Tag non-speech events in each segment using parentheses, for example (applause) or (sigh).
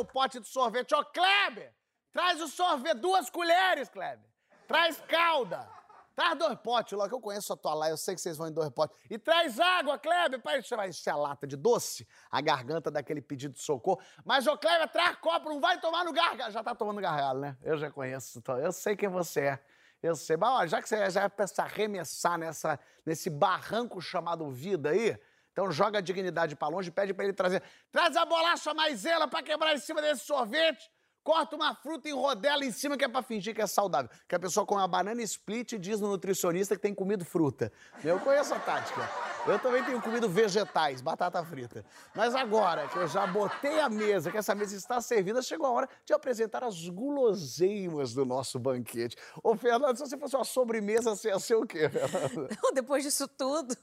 O pote de sorvete. Ô, Kleber, traz o sorvete, duas colheres, Kleber. Traz calda. Traz dois potes, logo que eu conheço a tua lá, eu sei que vocês vão em dois potes. E traz água, Kleber, pra você vai encher a lata de doce, a garganta daquele pedido de socorro. Mas, ô, Kleber, traz copo, não vai tomar no gargalo. Já tá tomando gargalo, né? Eu já conheço, então, eu sei quem você é. Eu sei, mas ó, já que você já pensa arremessar nessa, nesse barranco chamado vida aí, então joga a dignidade pra longe pede pra ele trazer. Traz a bolacha maisena pra quebrar em cima desse sorvete. Corta uma fruta em rodela em cima que é pra fingir que é saudável. Que a pessoa come uma banana split diz no nutricionista que tem comido fruta. Eu conheço a tática. Eu também tenho comido vegetais, batata frita. Mas agora que eu já botei a mesa, que essa mesa está servida, chegou a hora de apresentar as guloseimas do nosso banquete. Ô, Fernando, se você fosse uma sobremesa, você ia ser o quê, Fernando? (laughs) Depois disso tudo,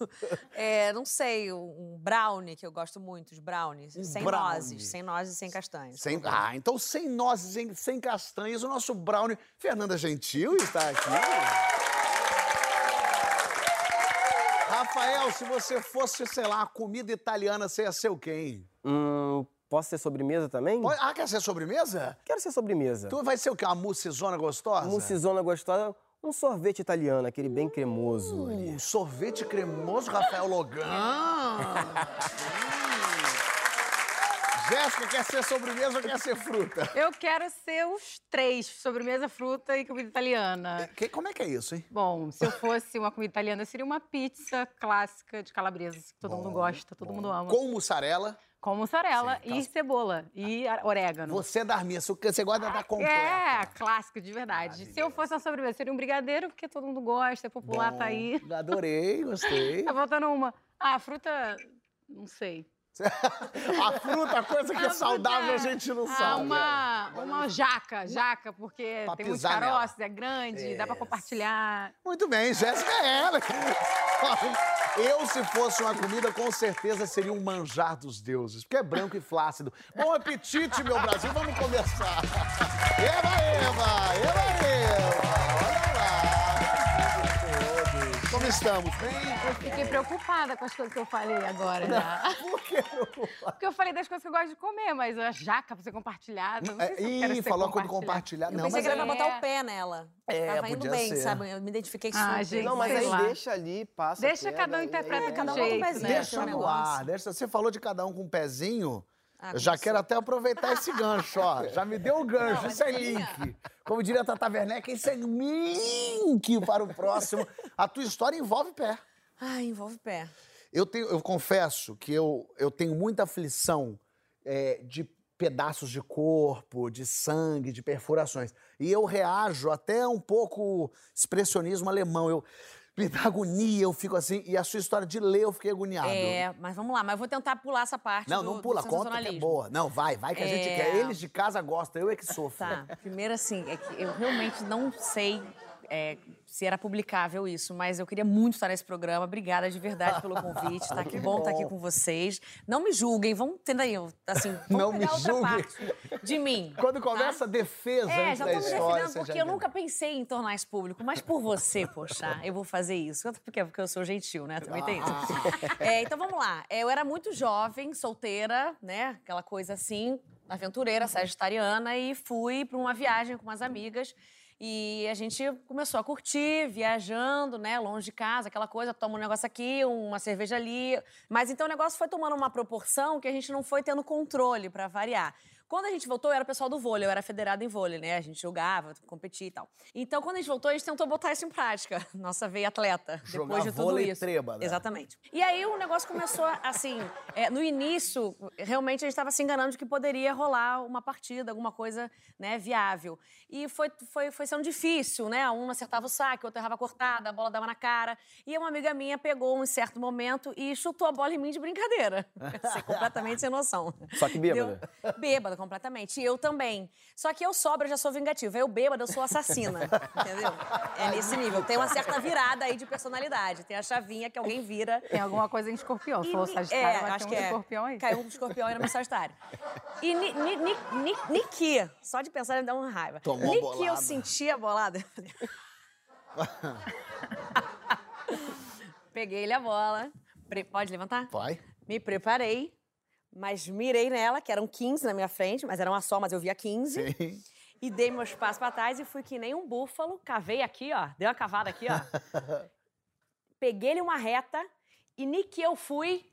é, não sei, um brownie que eu gosto muito, os brownies. Um sem brownie. nozes, sem nozes e sem castanhas. Sem, ah, então sem nozes, sem, sem castanhas, o nosso brownie Fernanda Gentil está aqui. Rafael, se você fosse, sei lá, comida italiana, você ia ser o quê, hein? Hum, posso ser sobremesa também? Pode- Ah, quer ser sobremesa? Quero ser sobremesa. Tu vai ser o quê? Uma mucizona gostosa? Mucizona gostosa, um sorvete italiano, aquele bem cremoso. ali. Um sorvete cremoso, Rafael Logan. (laughs) Jéssica, quer ser sobremesa ou quer ser fruta? Eu quero ser os três: sobremesa, fruta e comida italiana. Que- como é que é isso, hein? Bom, se eu fosse uma comida italiana, seria uma pizza clássica de calabresa, que todo mundo gosta, todo mundo ama. Com, Com mussarela. mussarela Sim, e cebola e orégano. Você é da minha, você gosta da completa. É, clássico, de verdade. Se eu fosse uma sobremesa, seria um brigadeiro, porque todo mundo gosta, é popular, tá aí. Bom, Adorei, gostei. (laughs) Tá faltando uma. Ah, fruta, não sei. (laughs) A fruta, a coisa que é saudável, a fruta, gente não ah, sabe. Uma, uma jaca, jaca, porque Pra tem muitos caroços, é grande, dá pra É. compartilhar. Muito bem, Jéssica é ela. (laughs) Eu, se fosse uma comida, com certeza seria um manjar dos deuses, porque é branco e flácido. Bom apetite, meu Brasil, vamos começar. (laughs) Eva, Eva, Eva, Eva, Como estamos? Bem? Eu fiquei preocupada com as coisas que eu falei agora. Já. (laughs) Por que preocupado? Porque eu falei das coisas que eu gosto de comer, mas a jaca pra ser compartilhada, não sei se eu quero Ih, ser falou quando compartilhada. compartilhar. Eu Não, pensei mas que era é- pra botar É. o pé nela. É, Tava indo bem, ser. sabe? Eu me identifiquei Ah, super. gente, Não, mas aí lá. deixa ali, passa. Deixa pega, cada um e aí- interpreta É, cada um com um jeito, pezinho, né? Deixa um no ar, deixa. Você falou de cada um com um pezinho. Ah, eu já começou. quero até aproveitar esse gancho, ó. Já me deu o gancho, Não, isso é link. Como diria a Tata Werneck, isso é link para o próximo. A tua história envolve pé. Ai, envolve pé. Eu, tenho, eu confesso que eu, eu tenho muita aflição é, de pedaços de corpo, de sangue, de perfurações. E eu reajo até um pouco expressionismo alemão. Eu me dá agonia, eu fico assim. E a sua história de ler, eu fiquei agoniado. É, mas vamos lá. Mas eu vou tentar pular essa parte Não, do, não pula, conta que é boa. Não, vai, vai que a gente É. quer. Eles de casa gostam, eu é que sofro. Tá, primeiro assim, é que eu realmente não sei é, se era publicável isso, mas eu queria muito estar nesse programa. Obrigada de verdade pelo convite. Tá (laughs) que bom estar aqui com vocês. Não me julguem, vamos entender aí, assim, vamos Não me julguem. de mim. Quando começa a defesa É, já da me história, porque já eu nunca pensei em tornar isso público, mas por você, poxa, eu vou fazer isso. Porque, porque eu sou gentil, né? Também tem isso. É, então vamos lá. É, Eu era muito jovem, solteira, né? Aquela coisa assim, aventureira, sagitariana, e fui para uma viagem com umas amigas. E a gente começou a curtir, viajando, né, longe de casa, aquela coisa, toma um negócio aqui, uma cerveja ali. Mas então o negócio foi tomando uma proporção que a gente não foi tendo controle para variar. Quando a gente voltou, eu era o pessoal do vôlei, eu era federada em vôlei, né? A gente jogava, competia e tal. Então, quando a gente voltou, a gente tentou botar isso em prática, (laughs) nossa veia atleta, Jogar depois de tudo vôlei isso. treba, né? Exatamente. E aí o negócio começou, assim, é, no início, realmente a gente estava se enganando de que poderia rolar uma partida, alguma coisa, né, viável. E foi, foi, foi sendo difícil, né? Um acertava o saque, o outro errava cortada, a bola dava na cara. E uma amiga minha pegou um certo momento e chutou a bola em mim de brincadeira. (laughs) Assim, completamente sem noção. Só que bêbada. Deu- Bêbada, completamente. E eu também. Só que eu sobra, já sou vingativa. Eu bêbada, eu sou assassina. (laughs) entendeu? É nesse nível. Tem uma certa virada aí de personalidade. Tem a chavinha que alguém vira. Tem alguma coisa em escorpião. E Falou ni- Sagitário, é, mas acho tem que um é. escorpião aí. Caiu um escorpião aí no meu Sagitário. E ni, ni, ni, ni, Niki, só de pensar me dá uma raiva. Tomou Niki, bolada. eu sentia a bolada. (laughs) Peguei ele a bola. Pre- Pode levantar? Vai. Me preparei, mas mirei nela, que eram 15 na minha frente, mas era uma só, mas eu via 15. Sim. E dei meus passos pra trás e fui que nem um búfalo, cavei aqui, ó, dei uma cavada aqui, ó. (laughs) Peguei-lhe uma reta e nem que eu fui,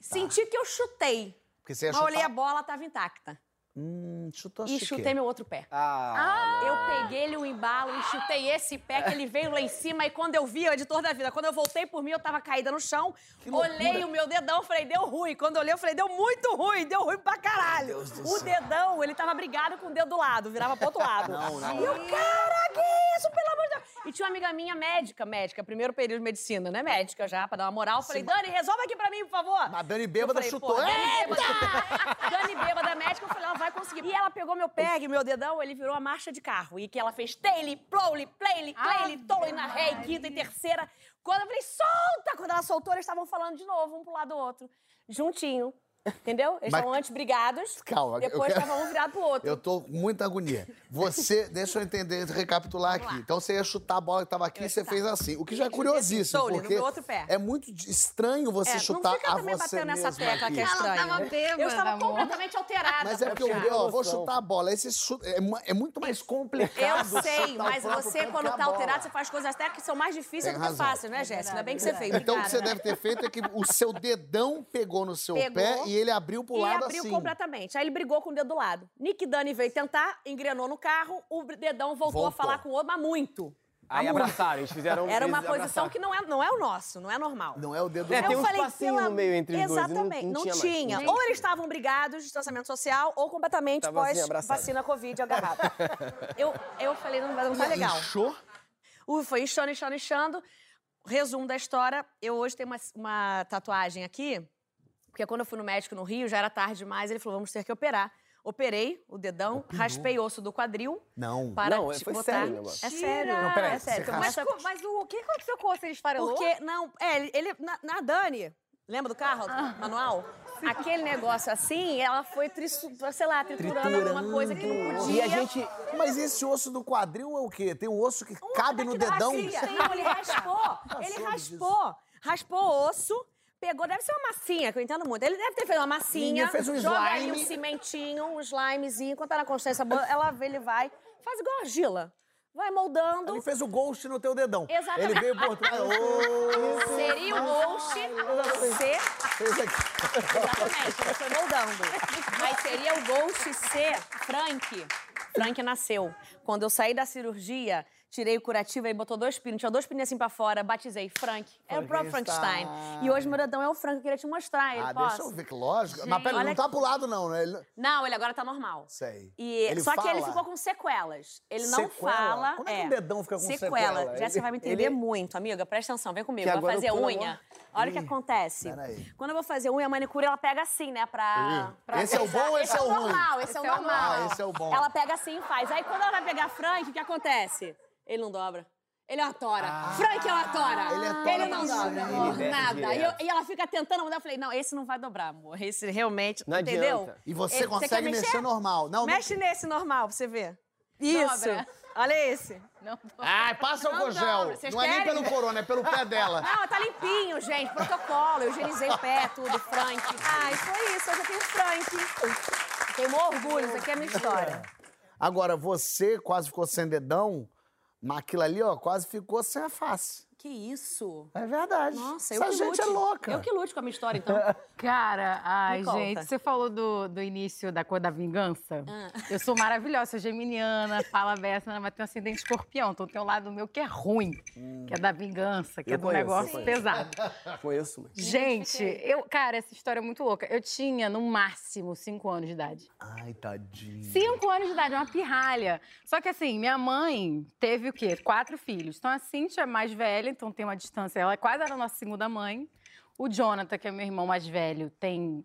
senti que eu chutei. Porque você ia Mas olhei a chutar... bola, tava intacta. Hum, chutou E chiqueiro. chutei meu outro pé. Ah, Eu peguei-lhe o embalo e chutei esse pé que ele veio lá em cima. E quando eu vi, o editor da vida, quando eu voltei por mim, eu tava caída no chão. Olhei o meu dedão, falei, deu ruim. Quando eu olhei, eu falei, deu muito ruim, deu ruim pra caralho. O céu. dedão, ele tava brigado com o dedo do lado, virava pro outro lado. Não, não. E eu, cara, que isso, pelo amor de Deus. E tinha uma amiga minha médica, médica, primeiro período de medicina, né? Médica já, pra dar uma moral. Falei, Dani, resolve aqui pra mim, por favor. A Dani bêbada Eu falei, chutou. Dani Eita! bêbada, (laughs) Dani bêbada médica, eu falei, ela vai conseguir. E ela pegou meu e meu dedão, ele virou a marcha de carro. E que ela fez taily, plowly, playly, playly, tolly na ré, quinta e terceira. Quando eu falei, solta! Quando ela soltou, eles estavam falando de novo, um pro lado do outro. Juntinho. Entendeu? Eles Mas- estavam antes brigados. Calma, Depois quero- estavam um virado pro outro. Eu tô com muita agonia. Você, (laughs) deixa eu entender, recapitular aqui. Então você ia chutar a bola que tava aqui e você ia fez chutar. assim. O que já é curiosíssimo, assim, solely, no porque outro pé. é muito estranho você É, não chutar fica a também você batendo nessa tecla aqui. que é Ela estranho. tava bêbada, eu estava amor. completamente alterada. Mas é porque eu, ó, vou chutar a bola. Esse chute é, é muito mais complicado. Eu sei, chutar mas você, quando tá alterado, você faz coisas até que são mais difíceis Tem do que fáceis, né, Jéssica? Ainda bem que você fez. Então o que você deve ter feito é que o seu dedão pegou no seu Pegou pé e ele abriu pro E lado abriu assim. completamente. Aí ele brigou com o dedo do lado. Nick Dani veio tentar, engrenou no carro, o dedão voltou, Voltou. a falar com o outro, mas muito. aí abraçaram, eles fizeram. Era uma posição abraçaram. que não é, não é o nosso, não é normal. Não é o dedo É, do tem eu um falei, espacinho pela- no meio entre os dois, e não- Exatamente, não não, tinha tinha. Ou eles estavam brigados, distanciamento social, ou completamente Tava assim, pós abraçado. vacina Covid agarrado. (laughs) eu, eu falei, não, vai- não tá legal. Inchou? Uh, foi inchando, inchando, inchando. Resumo da história, eu hoje tenho uma, uma tatuagem aqui, porque quando eu fui no médico no Rio, já era tarde demais, ele falou, vamos ter que operar. Operei o dedão, raspei osso do quadril. Não. Para Não, te foi botar... sério o. É sério. Não, peraí, é sério. Mas, mas o, o que aconteceu com você? Ele esfarelou? porque, não, é, ele, ele- na, na Dani, lembra do carro, Ah. manual? Aquele negócio assim, ela foi, trisu, sei lá, triturando, alguma coisa que não podia. E a gente. Mas esse osso do quadril é o quê? Tem um osso que cabe no dedão? Não, ele raspou. Ele raspou. Raspou o osso. Pegou, deve ser uma massinha, que eu entendo muito. Ele deve ter feito uma massinha. Fez um joga ali slime. um cimentinho, um slimezinho. Enquanto tá na consciência boa, ela vê, ele vai. Faz igual argila. Vai moldando. Ele fez o ghost no teu dedão. Exatamente. Ele veio por trás. Ô, (laughs) Seria o ghost ser fez aqui. Exatamente, ele foi moldando. Mas seria o Ghost ser Frank. Frank nasceu. Quando eu saí da cirurgia, tirei o curativo e botou dois pinos. Tinha dois pinos assim pra fora, batizei Frank. Era o próprio Frankenstein. E hoje meu dedão é o Frank, eu queria te mostrar. Ele, Ah, posso? deixa eu ver, que lógico. Mas pera, olha não tá aqui. pro lado, não, né? Ele- Não, ele agora tá normal. Sei. E, Ele só que ele fala? ficou com sequelas. Ele não Sequela? fala. Como é que um dedão fica com sequela? sequela? Jéssica Ele- vai me entender ele- muito, amiga. Presta atenção, vem comigo. Vai fazer unha. Olha o que acontece. peraí. Quando eu vou fazer unha, a manicure ela pega assim, né? Pra. Pra esse é o bom ou esse é o ruim? normal, esse, é o Esse é o normal. Ah, esse é o bom. Ela pega assim e faz. Aí quando ela vai pegar Frank, o que acontece? Ele não dobra. Ele é uma tora. Frank é uma tora. Ah. Ele é tora Ele não dobra, amor. Ele Nada. E, eu- e ela fica tentando mudar. Eu falei, não, esse não vai dobrar, amor. Esse realmente. Não entendeu? adianta. E você Ele- consegue quer mexer? normal. Não, Mexe nesse normal pra você ver. Isso. Dobra. Olha esse. Não, não... Ai, passa o Não cogel. dobra. Não é nem pelo corona, é pelo pé dela. Não, tá limpinho, gente. Protocolo. Eu higienizei o pé, tudo, Frank. Ai, foi isso. Hoje eu tenho Frank. Tenho um orgulho. Isso aqui é a minha história. Agora, você quase ficou sem dedão, mas aquilo ali, ó, quase ficou sem a face. Que isso? É verdade. Nossa, eu Essa que gente lute. é louca. Eu que lute com a minha história, então. (laughs) Cara, ai, gente, você falou do, do início da cor da vingança. Ah. Eu sou maravilhosa, sou geminiana, fala beça, mas tenho ascendente escorpião. Então tem um lado meu que é ruim, que é da vingança, que Eu é do conheço, negócio eu pesado. (laughs) Conheço, mas... Gente, eu, cara, essa história é muito louca. Eu tinha, no máximo, cinco anos de idade. Ai, tadinho. Cinco anos de idade, uma pirralha. Só que assim, minha mãe teve o quê? Quatro filhos. Então a Cintia é mais velha, então tem uma distância. Ela quase era a nossa segunda mãe. O Jonathan, que é meu irmão mais velho, tem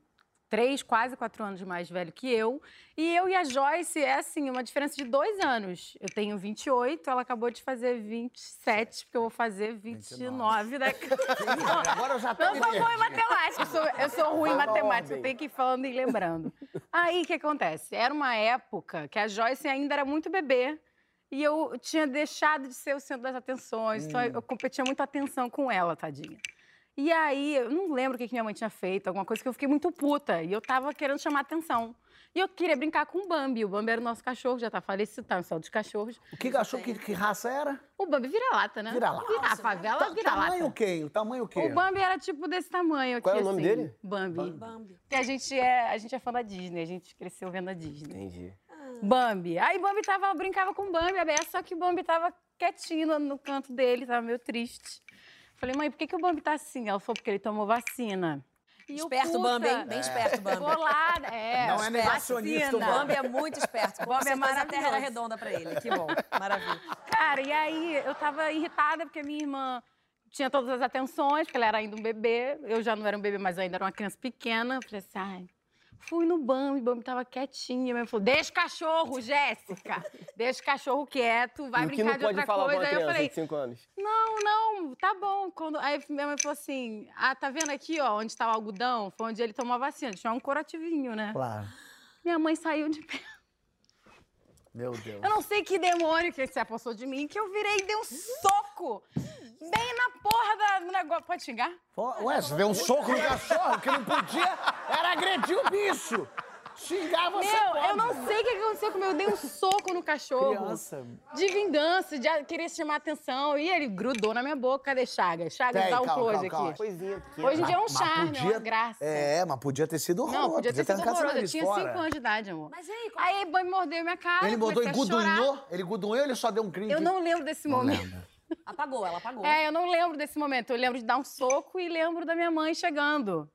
três, quase quatro anos mais velho que eu. E eu e a Joyce é assim, uma diferença de dois anos. Eu tenho 28, ela acabou de fazer 27, porque eu vou fazer 29 daqui. (laughs) Agora eu já tô Eu me sou boa em matemática, eu sou, eu sou ruim em matemática, eu tenho que ir falando e lembrando. Aí, o que acontece? Era uma época que a Joyce ainda era muito bebê e eu tinha deixado de ser o centro das atenções, então eu competia muita atenção com ela, tadinha. E aí, eu não lembro o que que minha mãe tinha feito, alguma coisa que eu fiquei muito puta. E eu tava querendo chamar atenção. E eu queria brincar com o Bambi. O Bambi era o nosso cachorro, já tá falecido, tá no céu dos cachorros. O que achou que, que raça era? O Bambi vira-lata, né? Vira-lata. Vira, a favela Ta- vira-lata. Tamanho o quê? O tamanho o quê? O Bambi era tipo desse tamanho aqui, Qual era o nome assim. dele? Bambi. Bambi. Porque a gente é, a gente é fã da Disney, a gente cresceu vendo a Disney. Entendi. Bambi. Aí Bambi tava, brincava com o Bambi, a Bessa, só que o Bambi tava quietinho no, canto dele, tava meio triste. Falei, mãe, por que, que o Bambi tá assim? Ela falou, porque ele tomou vacina. E Esperto o puta, Bambi, hein? Bem esperto o Bambi. Bolada, é. (laughs) Não é negacionista o O Bambi é muito esperto. Com Bambi é certeza a terra maravilhoso. redonda pra ele. Que bom. Maravilha. Cara, e aí eu tava irritada porque minha irmã tinha todas as atenções, porque ela era ainda um bebê. Eu já não era um bebê, mas eu ainda era uma criança pequena. Eu falei assim, ai. Fui no Bambi, o Bambi tava quietinha. Minha mãe falou: deixa o cachorro, Jéssica. Deixa o cachorro quieto, vai e brincar não de pode outra falar coisa. Aí eu falei: 5 anos? não, não, tá bom. Quando... Aí minha mãe falou assim: ah, tá vendo aqui, ó, onde tá o algodão? Foi onde ele tomou a vacina. Tinha um curativinho, né? Claro. Minha mãe saiu de pé. Meu Deus. Eu não sei que demônio que se apossou de mim, que eu virei e dei um soco bem na porra da- do negócio. Pode xingar? Ué, você deu um soco no cachorro, que não podia era agredir o bicho. Xingar você Meu, pode. eu não sei o que aconteceu comigo. Eu dei um soco no cachorro. Criança. De vingança, de querer chamar atenção. E ele grudou na minha boca. Cadê Chagas? Chagas, Tem, dá um calma, close calma, calma. aqui. Coisinha aqui. Hoje em dia é um Mas charme, é podia- uma graça. É, mas podia ter sido horroroso. Não, podia ter sido arrancado seu horroroso. Eu tinha fora. 5 anos de idade, amor. Mas e aí, como Aí o boi mordeu minha cara. Ele botou e gudunhou? Ele gudunhou ou ele só deu um cringe? Eu não lembro desse momento. Apagou, ela apagou. É, eu não lembro desse momento. Eu lembro de dar um soco e lembro da minha mãe chegando.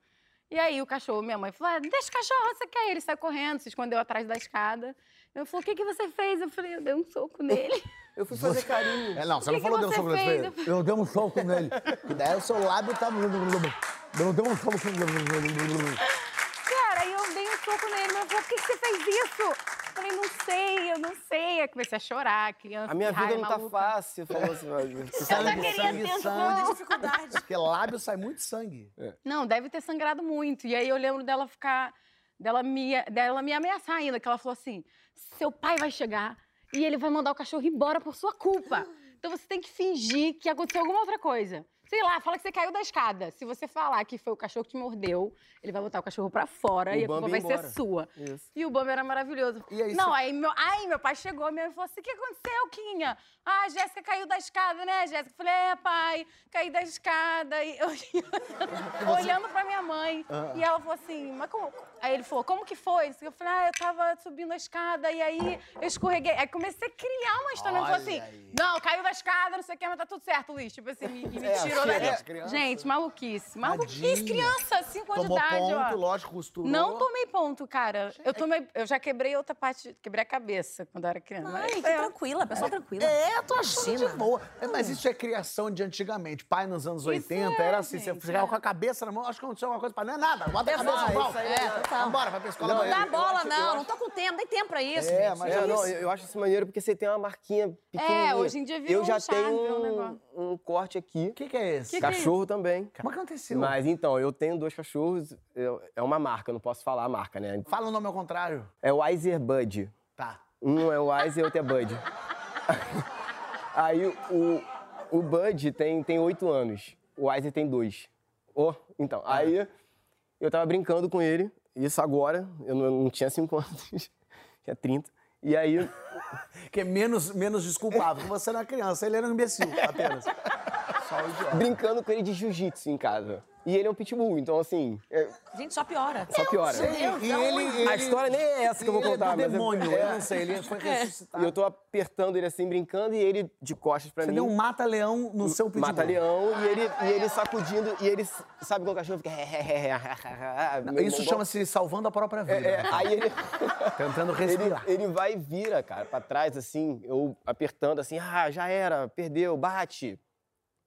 E aí o cachorro, minha mãe falou: ah, deixa o cachorro, você quer? Ele saiu correndo, se escondeu atrás da escada. Eu falei, o que, que você fez? Eu falei, eu dei um soco nele. Eu fui fazer carinho. É, não, você O não que falou que deu um soco nele. Eu dei um soco nele. E daí o seu lábio tá... Eu dei um soco nele. Cara, aí eu dei um soco nele. Mas falou, por que, que você fez isso? Eu falei, não sei, eu não sei. Aí comecei a chorar, criança. A minha vida não tá maluca. fácil. Falou assim, ó, (laughs) Eu só queria atenção. dificuldade. (laughs) Porque lábio sai muito sangue. Não, deve ter sangrado muito. E aí eu lembro dela ficar. dela me, dela me ameaçar ainda, que ela falou assim: seu pai vai chegar e ele vai mandar o cachorro embora por sua culpa. Então você tem que fingir que aconteceu alguma outra coisa. Sei lá, fala que você caiu da escada. Se você falar que foi o cachorro que te mordeu, ele vai botar o cachorro pra fora O e a culpa vai embora. ser sua. Isso. E o Bambi era maravilhoso. E aí não, aí meu, aí meu pai chegou, minha mãe falou assim: o que aconteceu, Quinha? Ah, a Jéssica caiu da escada, né, Jéssica? Eu falei, é, pai, caí da escada. E eu (laughs) olhando pra minha mãe. Ah. E ela falou assim, mas como. Aí ele falou, como que foi? Eu falei, ah, eu tava subindo a escada e aí eu escorreguei. Aí comecei a criar uma história. Ele falou assim: aí. não, caiu da escada, não sei o que, mas tá tudo certo, Luiz. Tipo assim, me, me É, tirou crianças. Gente, maluquice. Maluquice, Tadinha. criança, 5 anos Tomou de idade, ó. ponto, lógico, costurou. Não tomei ponto, cara. Eu tomei, eu já quebrei outra parte, quebrei a cabeça quando eu era criança. Ai, Mas, que é. tranquila, pessoa tranquila. É, tô achando de boa. É, mas isso é criação de antigamente. Pai nos anos 80 é, era assim, gente, você chegava é. com a cabeça na mão, acho que aconteceu alguma coisa pra não é nada. Bota a cabeça no pau. é. Vambora, vai pra escola. Não dá bola, não. Não tô com tempo, nem tempo pra isso. É, gente. mas É, é não, eu eu acho isso maneiro porque você tem uma marquinha pequenininha. hoje em dia virou Eu já um charme, tenho virou um um, negócio. um corte aqui. O que, que é esse? Que- Cachorro também. Como aconteceu? Mas então, eu tenho dois cachorros. eu- é uma marca, eu não posso falar a marca, né? Fala o nome ao contrário. É o Weiser Bud. Tá. Um é o Weiser e outro é Bud. (laughs) Aí o, o Bud tem, tem 8 anos. O Weiser tem dois. Oh, então, aí eu tava brincando com ele. Isso agora, eu não, não tinha 5 (laughs) anos, tinha 30. E aí, (laughs) Que é menos, menos desculpável. porque Você não é criança, ele era um imbecil, apenas. Brincando com ele de jiu-jitsu em casa. E ele é um pitbull, então assim, é- Gente, só piora. só piora. Sim, e ele, A ele- história nem é essa que eu vou ele contar, é do mas demônio, é, eu não sei, ele foi E ressuscitado. eu tô apertando ele assim, brincando, e ele de costas pra Você mim. deu um mata-leão no seu pitbull. Mata leão e ele, e ele sacudindo, e ele sabe quando o cachorro fica. Não, (laughs) Isso chama-se salvando a própria vida. É, é, aí ele, (laughs) Tentando ele, respirar. ele vai e vira, cara, pra trás, assim, eu apertando assim, ah, já era, perdeu, bate.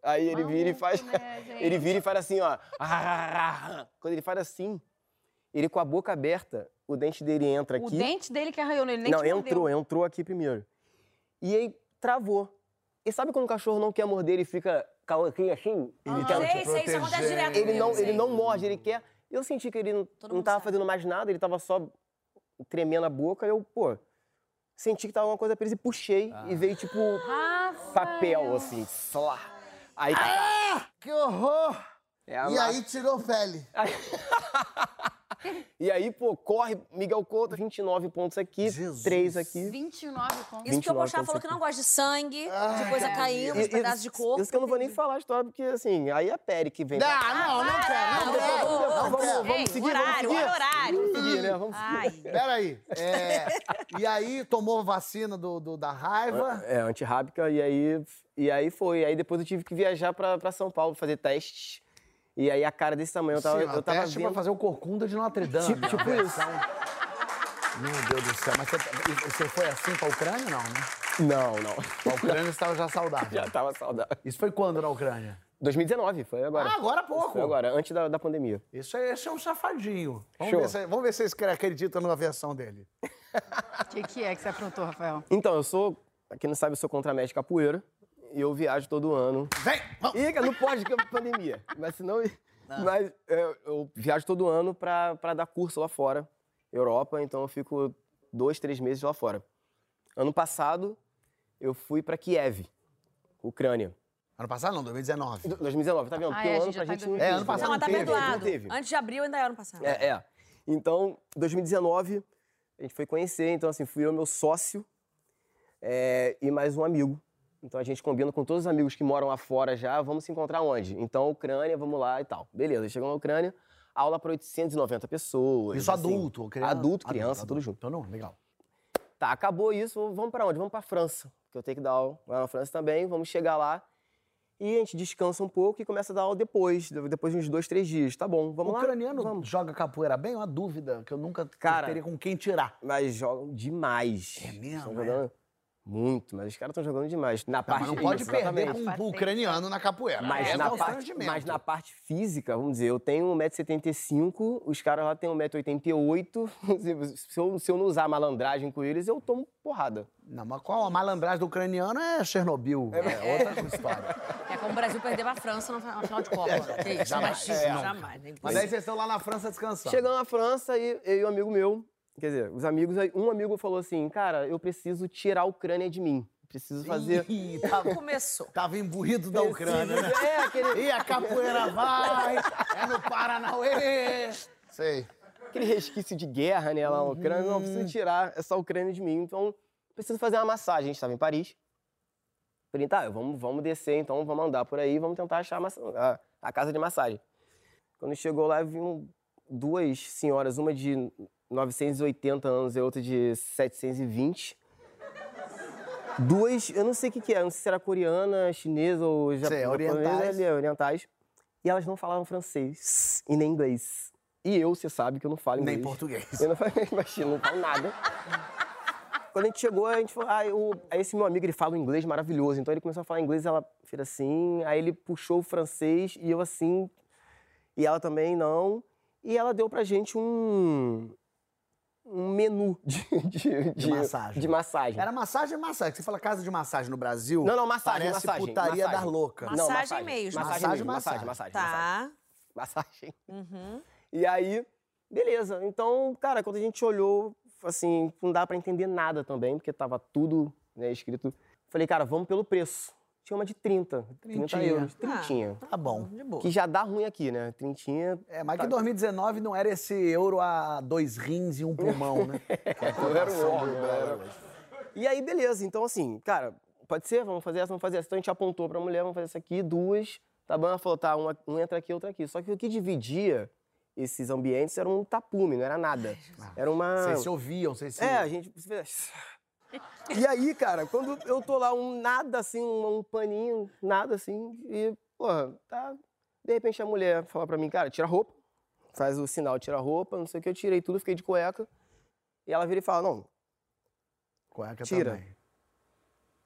Aí ele vira e faz. Maluco, né, (laughs) ele vira e faz assim, ó. (laughs) Quando ele faz assim, ele com a boca aberta, o dente dele entra O aqui. dente dele que arranhou nele, nem Não, te mordeu. entrou, entrou aqui primeiro. E aí travou. E sabe quando o cachorro não quer morder e fica calquinho assim? Ele, quer- sei, sei, isso acontece direto. ele, não, ele não morde, ele quer. Eu senti que ele não, Todo não tava sabe. fazendo mais nada, ele tava só tremendo a boca. Eu, pô, senti que tava alguma coisa presa e puxei. E veio tipo Rafael. papel, assim. Slá. Aí tá. Que horror! É E massa. aí tirou pele. (laughs) E aí, pô, corre Miguel Couto, 29 pontos aqui, Jesus. 3 aqui. 29 pontos. Isso que o 29 Pochá falou pontos que não gosta de sangue, de coisa é. caindo, de pedaços de corpo. Isso que eu não vou nem falar a história, porque assim, aí é a Peri que vem. pra. Não, não, não quero, não Não, quero. Não vamos- vamos Ei, seguir, vamos horário, seguir. olha o horário. Vamos seguir, né? Vamos Ai. Peraí. É, e aí tomou vacina do, do- da raiva. É, antirrábica, e aí, e aí foi. Aí depois eu tive que viajar pra, pra São Paulo fazer testes. E aí a cara desse tamanho, eu tava, Sim, eu tava teste vendo... pra fazer o corcunda de Notre Dame. Tipo- a tipo versão. Meu Deus do céu, mas você, você foi assim pra Ucrânia, não, né? Não, não. Pra Ucrânia você estava já saudável. Já tava saudável. Isso foi quando na Ucrânia? 2019, foi agora. Ah, agora há pouco. Foi agora, antes da, da pandemia. Isso é, esse é um safadinho. Vamos Show. ver, se, vamos ver se vocês acreditam na versão dele. O (laughs) que, que é que você aprontou, Rafael? Então, eu sou, quem não sabe, eu sou contramestre capoeira. E eu viajo todo ano. Vem! Vamos. Não pode, que é pandemia. Mas senão. Mas é, eu viajo todo ano pra, pra dar curso lá fora, Europa, então eu fico dois, três meses lá fora. Ano passado, eu fui pra Kiev, Ucrânia. Ano passado não, 2019. Do- 2019, tá vendo? Ah, Porque é, o a ano pra tá gente não 2020. É, ano passado Não, mas tá não teve, perdoado. não teve. Antes de abril ainda é ano passado. É, é. Então, 2019, a gente foi conhecer, então assim, fui eu, meu sócio é, e mais um amigo. Então a gente combina com todos os amigos que moram lá fora já, vamos se encontrar onde? Então, Ucrânia, vamos lá e tal. Beleza, chegamos na Ucrânia, aula para 890 pessoas. Isso assim. adulto, criança? Adulto, criança, Adulto, tudo adulto. junto. Então não, legal. Tá, acabou isso, vamos para onde? Vamos para França, que eu tenho que dar aula lá na França também, vamos chegar lá. E a gente descansa um pouco e começa a dar aula depois, depois de uns dois, três dias. Tá bom, vamos o lá? ucraniano Vamos. joga capoeira bem? É uma dúvida que eu nunca Cara, teria com quem tirar. Mas jogam demais. É mesmo, é? Muito, mas os caras estão jogando demais. Na Não, parte mas não pode isso, perder com o ucraniano na capoeira. Mas, é na parte, mas na parte física, vamos dizer, eu tenho 1,75m, os caras lá têm 1,88m. (laughs) Se eu, se eu não usar malandragem com eles, eu tomo porrada. Não, mas qual a malandragem do ucraniano é Chernobyl. É, outra história. É como o Brasil perder pra França no na final de Copa. (laughs) Jamais, jamais, é, não. jamais. né? Mas aí vocês estão lá na França descansando. Chegando na França, e eu e um amigo meu, quer dizer, os amigos, um amigo falou assim, cara, eu preciso tirar a Ucrânia de mim. Preciso fazer... Ih, tava, Começou. (laughs) tava imbuído da Ucrânia, né? (laughs) É, aquele... E a capoeira vai, é no Paranauê. Sei. aquele resquício de guerra, né, lá na Ucrânia, não, eu preciso tirar essa Ucrânia de mim, então preciso fazer uma massagem. A gente estava em Paris. Falei, tá, vamos, vamos descer, então vamos andar por aí, vamos tentar achar a, massa- a- a casa de massagem. Quando chegou lá, viu duas senhoras, uma de 980 anos e outra de 720. Duas, eu não sei o que, que é, não sei se era coreana, chinesa ou Sei, japonesa, orientais. ali, orientais. E elas não falavam francês e nem inglês. E eu, você sabe que eu não falo inglês. Nem português. Eu não falo, (laughs) imagina, não falo nada. Quando a gente chegou, a gente falou, ah, eu, aí esse meu amigo, ele fala um inglês maravilhoso. Então ele começou a falar inglês, ela fez assim, aí ele puxou o francês e eu assim, e ela também não. E ela deu pra gente um, um menu (laughs) de, de, De massagem. De massagem. Era massagem e massagem. Você fala casa de massagem no Brasil? Não, não, massagem, Parece massagem, putaria massagem. das loucas. Não, Massagem mesmo. Massagem, Massagem, mesmo, massagem, massagem. massagem. Tá. massagem. (laughs) Massagem. Uhum. E aí, beleza. Então, cara, quando a gente olhou, assim, não dá pra entender nada também, porque tava tudo né, escrito. Falei, cara, vamos pelo preço. Tinha uma de 30, 30 Trintinha. euros. Ah. Trintinha. Tá bom. De boa. Que já dá ruim aqui, né? Trintinha. É, mas que 2019 não era esse euro a dois rins e um pulmão, né? (laughs) Não era um órgão, era- E aí, beleza. Então, assim, cara, pode ser, vamos fazer essa, vamos fazer essa. Então a gente apontou pra mulher, vamos fazer essa aqui, duas. Tá bom? Ela falou, tá, uma, um entra aqui, outra aqui. Só que o que dividia esses ambientes era um tapume, não era nada. Era uma. Vocês se ouviam, vocês se... É, a gente. E aí, cara, quando eu tô lá, um nada assim, um, um paninho, nada assim, e, porra, tá. De repente a mulher fala pra mim, cara, tira a roupa, faz o sinal, tira a roupa, não sei o que, eu tirei tudo, fiquei de cueca. E ela vira e fala, não, Cueca Tira. também.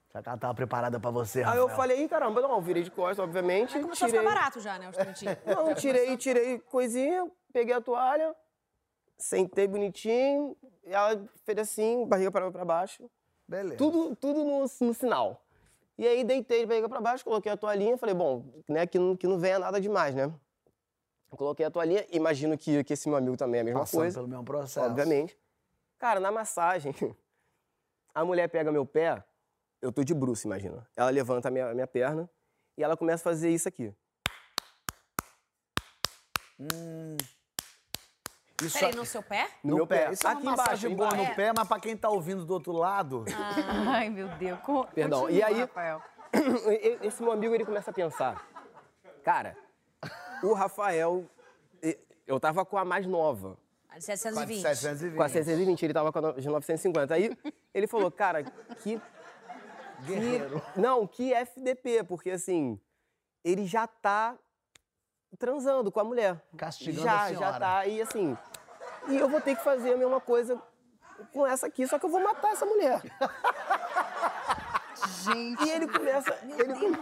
Será que ela tava preparada pra você, Aí Rafael? eu falei, "Ih, caramba, não, eu virei de costas, obviamente. Começou a tirei, ficar barato já, né, os (laughs) talentinhos. Não, tirei, tirei coisinha, peguei a toalha, sentei bonitinho, e ela fez assim, barriga pra, pra baixo. Beleza. Tudo, tudo no, no sinal. E aí deitei de barriga pra baixo, coloquei a toalhinha, falei, bom, né, que não, que não venha nada demais, né? Coloquei a toalhinha, imagino que, que esse meu amigo também é a mesma Passando coisa. pelo mesmo processo. Obviamente. Cara, na massagem, (laughs) a mulher pega meu pé, eu tô de bruço, imagina. Ela levanta a minha, minha perna e ela começa a fazer isso aqui. Isso Peraí, no seu pé? No, meu pé. Isso é uma aqui massagem embaixo. boa embaixo. no pé, mas pra quem tá ouvindo do outro lado... (laughs) Ai, meu Deus. Co- Perdão, continua, e aí- Rafael. (coughs) E- Esse meu amigo, ele começa a pensar. Cara, o Rafael, eu tava com a mais nova. A de 720. 720. Com a 620, ele tava com a de 950. Aí ele falou, cara, que. Guerreiro. que não, que FDP, porque assim, ele já tá transando com a mulher. Castigando já, a senhora. Já tá, e assim. E eu vou ter que fazer a mesma coisa com essa aqui, só que eu vou matar essa mulher. Gente. E ele começa. Ele, come-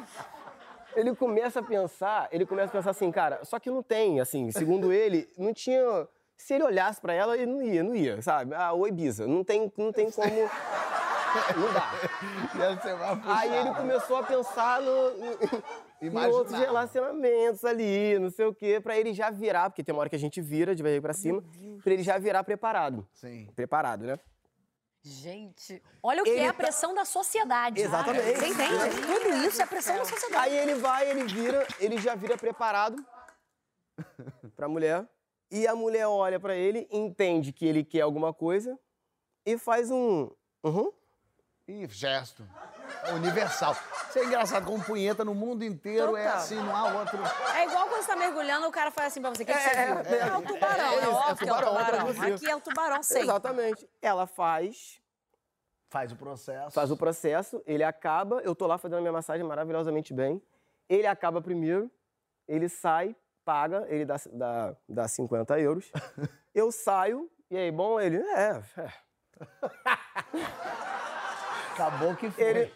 ele começa a pensar, ele começa a pensar assim, cara, só que não tem, assim, segundo ele, não tinha. Se ele olhasse pra ela, ele não ia, não ia, sabe? Ah, oi, Bisa. Não tem, não tem como. Não dá. Aí ele começou a pensar no, no- outros relacionamentos ali, não sei o quê, pra ele já virar, porque tem uma hora que a gente vira de barriga pra cima, pra ele já virar preparado. Sim. Preparado, né? Gente. Olha o que Ele é a tá- pressão da sociedade. Exatamente. Você entende? Tudo isso é pressão da sociedade. Aí ele vai, ele vira, ele já vira preparado (laughs) pra mulher. E a mulher olha pra ele, entende que ele quer alguma coisa e faz um. Uhum. Ih, gesto. É universal. Isso é engraçado, como punheta no mundo inteiro é Total. assim, não há outro. É igual quando você tá mergulhando, o cara faz assim pra você. O que, que você É, viu? é, É, o tubarão. é É, é óbvio que é o tubarão. Aqui é o tubarão sempre. Exatamente. Ela faz, Faz o processo. faz o processo, ele acaba, eu tô lá fazendo a minha massagem maravilhosamente bem. Ele acaba primeiro, ele sai, paga, ele dá, dá, dá 50 euros. (laughs) Eu saio, e aí, bom, ele, é, é. (laughs) Acabou que foi. Ele,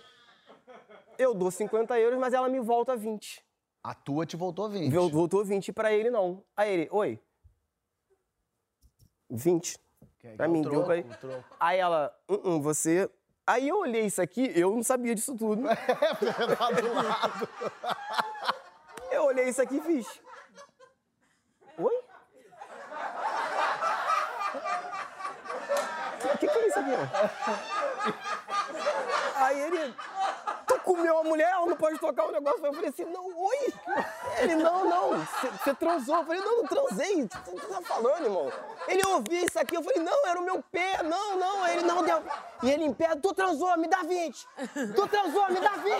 eu dou 50 euros, mas ela me volta 20. A tua te voltou 20. Vol- Voltou 20 pra ele, não. Aí ele, oi. 20. Que é Pra mim, troco, deu pra ele. Aí ela, "Uh-uh, você. Aí eu olhei isso aqui, eu não sabia disso tudo. (laughs) Tá do lado. Eu olhei isso aqui e fiz. Oi? O que, que é isso aqui? Aí ele. Tu comeu a mulher, ela não pode tocar o negócio. Eu falei assim, não, oi! Ele, não, não, você transou. Eu falei, não, não transei. O que você tá falando, irmão? Ele ouviu isso aqui, eu falei, não, era o meu pé, não, não. Aí Ele não deu. E ele em pé, tu transou, me dá 20. Tu transou, me dá 20.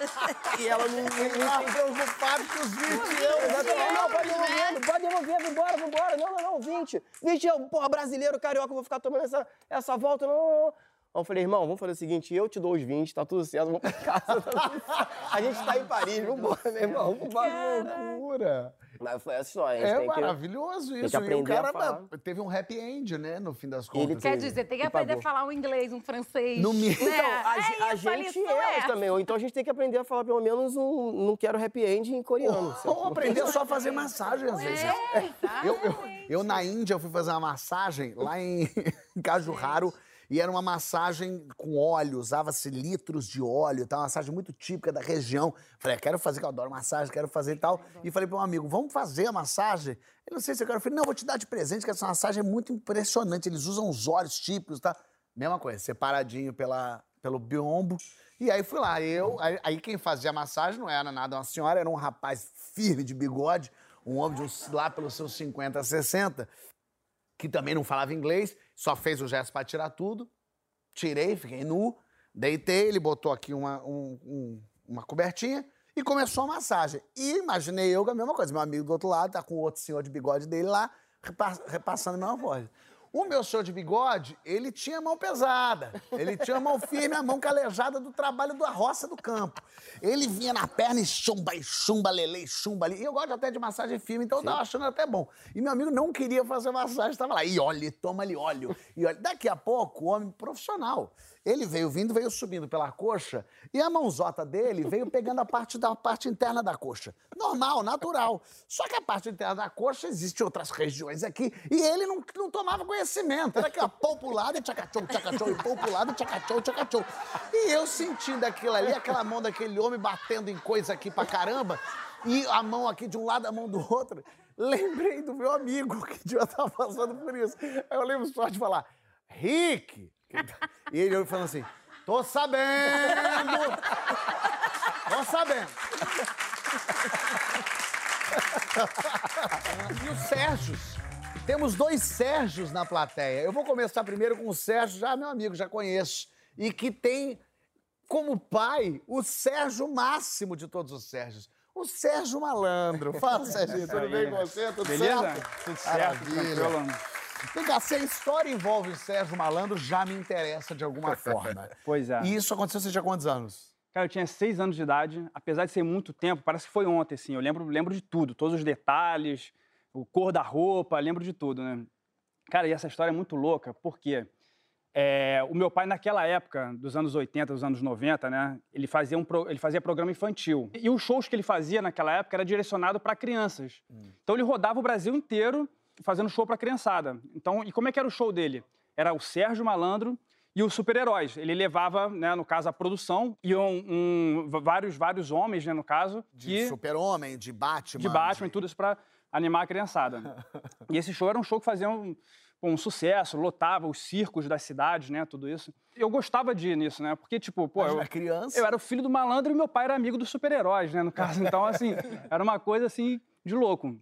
Você... E ela não, Tá preocupado com os 20 euros. Não, pode devolver, pode devolver, vambora, vambora. Não, não, não, 20. 20 eu, porra, brasileiro, carioca, eu vou ficar tomando essa, essa volta. Não, não, não. Aí eu falei, irmão, vamos fazer o seguinte, eu te dou os 20, tá tudo certo, vamos pra casa. tá. A gente tá em Paris, vambora, meu irmão, vambora. Loucura. Mas foi essa história, a gente É tem que... maravilhoso que isso. E o cara teve um happy end, né? No fim das contas. Ele Quer dizer, tem que aprender a falar um inglês, um francês. No mínimo. né? Então, a, é a isso, gente é, é essa. também. Ou então a gente tem que aprender a falar pelo menos um não quero happy end em coreano. Ou aprender só a fazer massagem, às vezes. É, Eu, eu, eu, na Índia, fui fazer uma massagem lá em (laughs) Cajurraro. E era uma massagem com óleo, usava-se litros de óleo, tá? uma massagem muito típica da região. Falei, "Ah, quero fazer, que eu adoro massagem, quero fazer e tal. E falei para um amigo, vamos fazer a massagem? Ele, não sei se eu quero. Eu falei, não, vou te dar de presente, que essa massagem é muito impressionante. Eles usam os óleos típicos, tá? Mesma coisa, separadinho pela, pelo biombo. E aí fui lá, eu, aí, aí quem fazia a massagem não era nada uma senhora, era um rapaz firme de bigode, um homem de uns, lá pelos seus 50, 60, que também não falava inglês, só fez o gesto pra tirar tudo. Tirei, fiquei nu. Deitei, ele botou aqui uma, um- um- uma cobertinha e começou a massagem. E imaginei eu com a mesma coisa. Meu amigo do outro lado tá com outro senhor de bigode dele lá, repa- repassando a mesma voz. O meu senhor de bigode, ele tinha mão pesada. Ele tinha mão firme, a mão calejada do trabalho da roça do campo. Ele vinha na perna e chumba, e chumba, lele, e chumba ali. E eu gosto até de massagem firme, então eu tava achando até bom. E meu amigo não queria fazer massagem, tava lá. E olha, toma ali óleo. E olha. Daqui a pouco, o homem profissional. Ele veio vindo, veio subindo pela coxa e a mãozota dele veio pegando a parte da parte interna da coxa. Normal, natural. Só que a parte interna da coxa existe outras regiões aqui e ele não, não tomava conhecimento. Era lado e tchacachou, tchacachou, e e tchacachou, tchacachou. E eu sentindo aquilo ali, aquela mão daquele homem batendo em coisa aqui pra caramba e a mão aqui de um lado, a mão do outro. Lembrei do meu amigo que devia estar passando por isso. Aí eu lembro só de falar, Rick! E ele falando assim: tô sabendo! Tô sabendo! E os Sérgios. Temos dois Sérgios na plateia. Eu vou começar primeiro com o Sérgio, já meu amigo, já conheço. E que tem como pai o Sérgio máximo de todos os Sérgios. O Sérgio Malandro. Fala, Sérgio, tudo bem com você? Tudo Beleza? certo? Tudo certo, Maravilha. Vem cá, se a história envolve o Sérgio Malandro, já me interessa de alguma forma. (laughs) Pois é. E isso aconteceu, você tinha quantos anos? Cara, eu tinha seis anos de idade, apesar de ser muito tempo, parece que foi ontem, assim. Eu lembro, lembro de tudo, todos os detalhes, o cor da roupa, lembro de tudo, né? Cara, e essa história é muito louca, porque é, o meu pai, naquela época, dos anos 80, dos anos 90, né? Ele fazia, um pro- ele fazia programa infantil. E os shows que ele fazia naquela época era direcionado para crianças. Então ele rodava o Brasil inteiro fazendo show para criançada. Então, e como é que era o show dele? Era o Sérgio Malandro e os super-heróis. Ele levava, né, no caso, a produção, e um, um- vários, vários homens, né, no caso, De super-homem, de Batman. de Batman e tudo isso pra animar a criançada. (laughs) e esse show era um show que fazia um, um sucesso, lotava os circos das cidades, né, tudo isso. Eu gostava de ir nisso, né, porque, tipo, pô, Mas eu, na criança. eu era o filho do malandro e meu pai era amigo dos super-heróis, né, no caso. Então, assim, (laughs) era uma coisa, assim, de louco.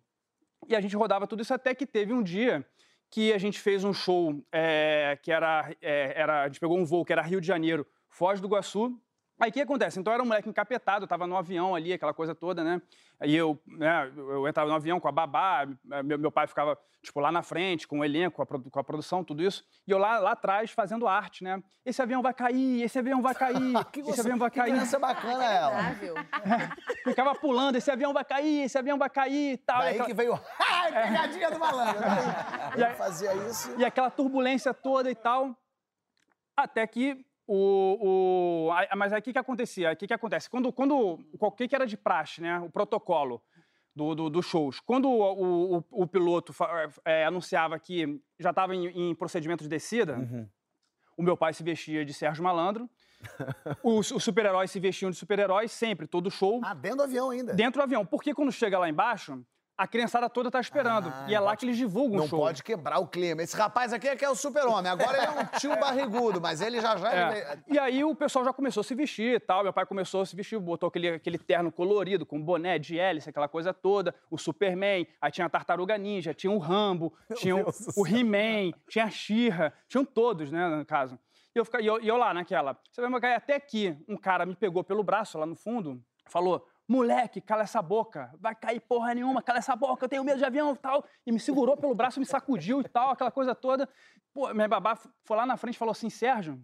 E a gente rodava tudo isso até que teve um dia que a gente fez um show é, que era, é, era. A gente pegou um voo que era Rio de Janeiro, Foz do Iguaçu. Aí o que acontece? Então eu era um moleque encapetado, eu tava no avião ali, aquela coisa toda, né? Aí eu, né, eu entrava no avião com a babá, meu, meu pai ficava, tipo, lá na frente, com o elenco, com a, produ- com a produção, tudo isso. E eu lá, lá atrás fazendo arte, né? Esse avião vai cair, esse avião vai cair, (laughs) Que esse gostoso. avião vai Que cair. criança bacana ela. Agradável. (laughs) Ficava pulando, esse avião vai cair, esse avião vai cair e tal. E Daí aquela- que veio. (laughs) Ai, pegadinha do malandro. Daí. E Ele aí- fazia isso. E aquela turbulência toda e tal. Até que o. o aí- mas aí o que, que acontecia? O que, que acontece? Quando. quando o que, que era de praxe, né? O protocolo do, do- dos shows. Quando o, o- o piloto é, anunciava que já estava em, em procedimento de descida, o meu pai se vestia de Sérgio Malandro. (laughs) os os super-heróis se vestiam de super-heróis, sempre, todo show Ah, dentro do avião ainda. dentro do avião. Porque quando chega lá embaixo, a criançada toda tá esperando. Ah, e é lá pode- que eles divulgam Não o show. pode quebrar o clima. Esse rapaz aqui é que é o super-homem. Agora ele é um tio (laughs) barrigudo, mas ele já já. É. E aí o pessoal já começou a se vestir e tal. Meu pai começou a se vestir, botou aquele, aquele terno colorido, com boné de hélice, aquela coisa toda. O Superman, aí tinha a Tartaruga Ninja, tinha o Rambo, tinha o, Deus o He-Man, tinha a She-Ra, tinham todos, né, no caso. E eu, fica- e eu, e eu lá naquela. Você vai cair até aqui. Um cara me pegou pelo braço lá no fundo, falou. Moleque, cala essa boca. Vai cair porra nenhuma, cala essa boca, eu tenho medo de avião e tal. E me segurou pelo braço, me sacudiu e tal, aquela coisa toda. Pô, minha babá foi lá na frente e falou assim: Sérgio,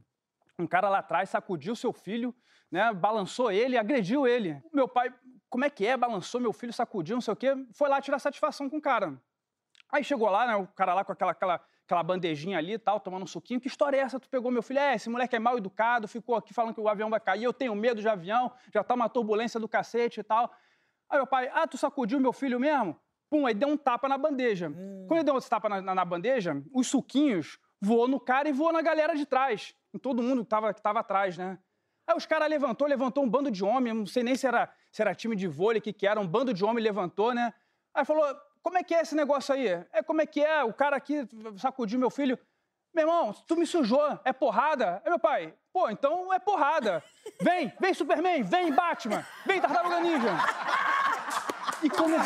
um cara lá atrás sacudiu seu filho, né? Balançou ele, agrediu ele. Meu pai, como é que é? Balançou meu filho, sacudiu, não sei o quê. Foi lá tirar satisfação com o cara. Aí chegou lá, né? O cara lá com aquela, aquela, aquela bandejinha ali e tal, tomando um suquinho. Que história é essa? Tu pegou meu filho? É, esse moleque é mal educado, ficou aqui falando que o avião vai cair. Eu tenho medo de avião, já tá uma turbulência do cacete e tal. Aí meu pai, ah, tu sacudiu meu filho mesmo? Pum, aí deu um tapa na bandeja. Quando ele deu esse tapa na, na- na bandeja, os suquinhos voou no cara e voou na galera de trás. Em todo mundo que tava, que tava atrás, né? Aí os caras levantou, levantou um bando de homem, não sei nem se era, se era time de vôlei, o que, que era, um bando de homem levantou, né? Aí falou, como é que é esse negócio aí? É, como é que é? O cara aqui sacudiu meu filho. Meu irmão, tu me sujou, é porrada? É meu pai, pô, então é porrada. Vem, vem Superman, vem Batman, vem Tartaruga Ninja. E come...